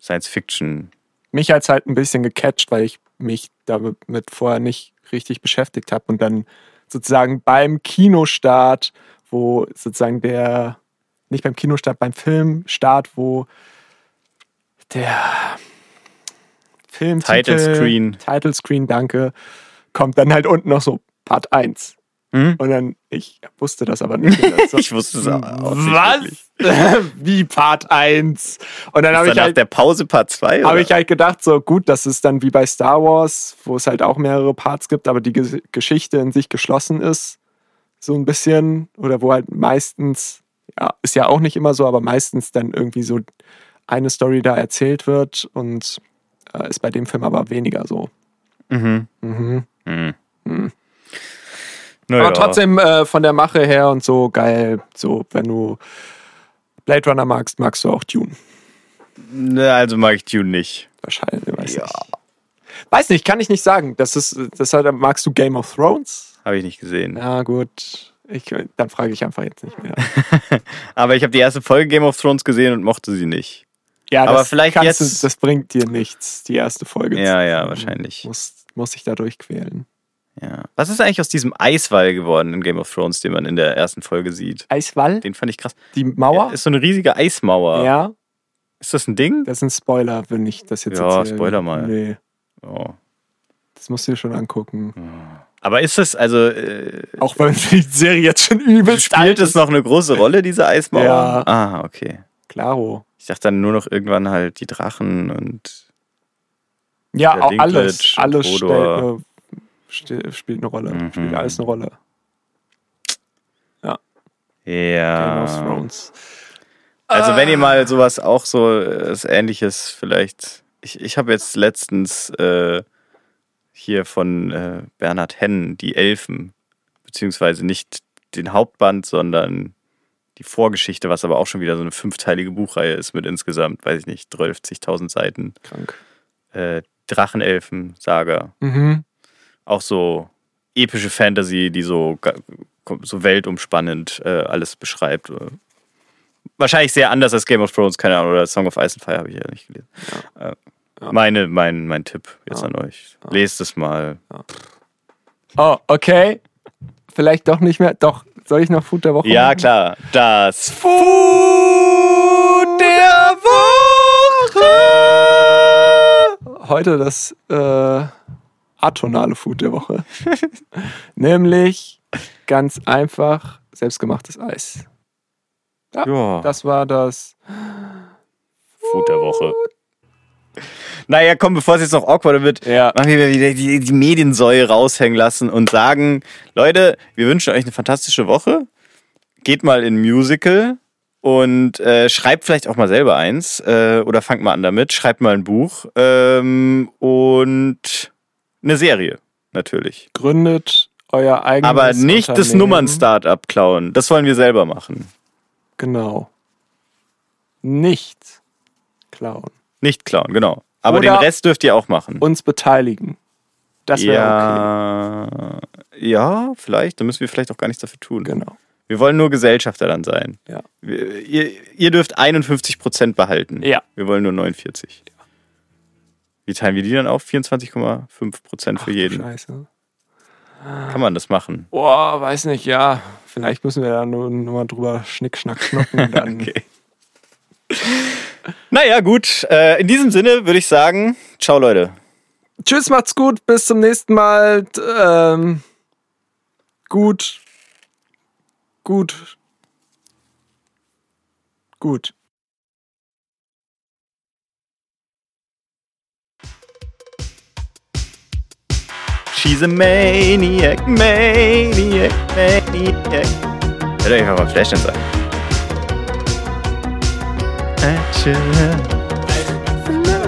Science Fiction. Mich hat es halt ein bisschen gecatcht, weil ich mich damit vorher nicht richtig beschäftigt habe und dann sozusagen beim Kinostart, wo sozusagen der, nicht beim Kinostart, beim Filmstart, wo der Filmtitel, Title Screen. Title Screen, danke, kommt dann halt unten noch so Part 1. Hm? Und dann, ich wusste das aber nicht. So, <laughs> Ich wusste es auch nicht. Was? <laughs> Wie Part 1? Und dann habe ich dann nach halt der Pause Part 2? habe ich halt gedacht, so gut, das ist dann wie bei Star Wars, wo es halt auch mehrere Parts gibt, aber die Ge Geschichte in sich geschlossen ist. So ein bisschen. Oder wo halt meistens, ja, ist ja auch nicht immer so, aber meistens dann irgendwie so eine Story da erzählt wird und äh, ist bei dem Film aber weniger so. Mhm. Mhm. Mhm. Mhm. Naja. Aber trotzdem äh, von der Mache her und so geil. So, wenn du Blade Runner magst, magst du auch Dune. Ne, Also mag ich Dune nicht. Wahrscheinlich, weiß Ja. nicht. Weiß nicht, kann ich nicht sagen. Das ist, das hat, magst du Game of Thrones? Habe ich nicht gesehen. Ja, gut. Ich, dann frage ich einfach jetzt nicht mehr. <laughs> Aber ich habe die erste Folge Game of Thrones gesehen und mochte sie nicht. Ja, Aber das vielleicht jetzt- Du, das bringt dir nichts, die erste Folge. Ja, zu- ja, wahrscheinlich. Muss, muss sich da durchquälen. Ja. Was ist eigentlich aus diesem Eiswall geworden in Game of Thrones, den man in der ersten Folge sieht? Eiswall? Den fand ich krass. Die Mauer? Ist so eine riesige Eismauer. Ja, Ist das ein Ding? das ist ein Spoiler, wenn ich das jetzt Ja, erzähle. Spoiler mal. Nee, Oh. das musst du dir schon angucken. Aber ist das, also, äh, Auch wenn die Serie jetzt schon übelst alt spielt es noch eine große Rolle, diese Eismauer? Ja. Ah, okay. Klaro. Ich dachte dann nur noch irgendwann halt die Drachen und Ja, auch alles. Alles stellt, äh, sti- spielt eine Rolle. Mhm. Spielt alles eine Rolle. Game ja. of Thrones. Also wenn ihr mal sowas auch so äh, was ähnliches vielleicht. Ich, ich habe jetzt letztens äh, hier von äh, Bernhard Hennen die Elfen, beziehungsweise nicht den Hauptband, sondern die Vorgeschichte, was aber auch schon wieder so eine fünfteilige Buchreihe ist mit insgesamt, weiß ich nicht, 30.000 Seiten. Krank. Äh, Drachenelfen-Saga. Mhm. Auch so epische Fantasy, die so, so weltumspannend äh, alles beschreibt. Wahrscheinlich sehr anders als Game of Thrones, keine Ahnung, oder Song of Ice and Fire habe ich ja nicht gelesen. Äh, Meine, mein, mein Tipp jetzt Ja. an euch. Lest es mal. Oh, okay. Vielleicht doch nicht mehr. Doch, soll ich noch Food der Woche Ja, machen? klar. Das Food der Woche! Heute das äh, atonale Food der Woche. <laughs> Nämlich ganz einfach selbstgemachtes Eis. ja, Das war das. Food der Woche. Naja, komm, bevor es jetzt noch awkward wird, Ja. machen wir wieder die, die Mediensäue raushängen lassen und sagen, Leute, wir wünschen euch eine fantastische Woche. Geht mal in ein Musical und äh, schreibt vielleicht auch mal selber eins äh, oder fangt mal an damit. Schreibt mal ein Buch ähm, und eine Serie natürlich. Gründet euer eigenes. Aber nicht das. Nummern-Startup klauen. Das wollen wir selber machen. Genau. Nicht klauen. Nicht klauen, genau. Aber Oder- den Rest dürft ihr auch machen. Uns beteiligen. Das wäre ja, ja, vielleicht. Da müssen wir vielleicht auch gar nichts dafür tun. okay. Genau. Wir wollen nur Gesellschafter dann sein. Ja. Wir, ihr, ihr dürft 51% behalten. Ja. Wir wollen nur 49. Wie teilen wir die dann auf? 24,5% für jeden. Scheiße. Kann man das machen? Boah, weiß nicht, ja. Vielleicht müssen wir da nur, nur mal drüber schnick, schnack, schnucken. <laughs> Dann. Okay. Naja, gut. Äh, in diesem Sinne würde ich sagen, ciao Leute. Tschüss, macht's gut. Bis zum nächsten Mal. Ähm, gut. Gut. Gut. She's a maniac, maniac, maniac. Hört euch einfach mal Flashdance an. Action.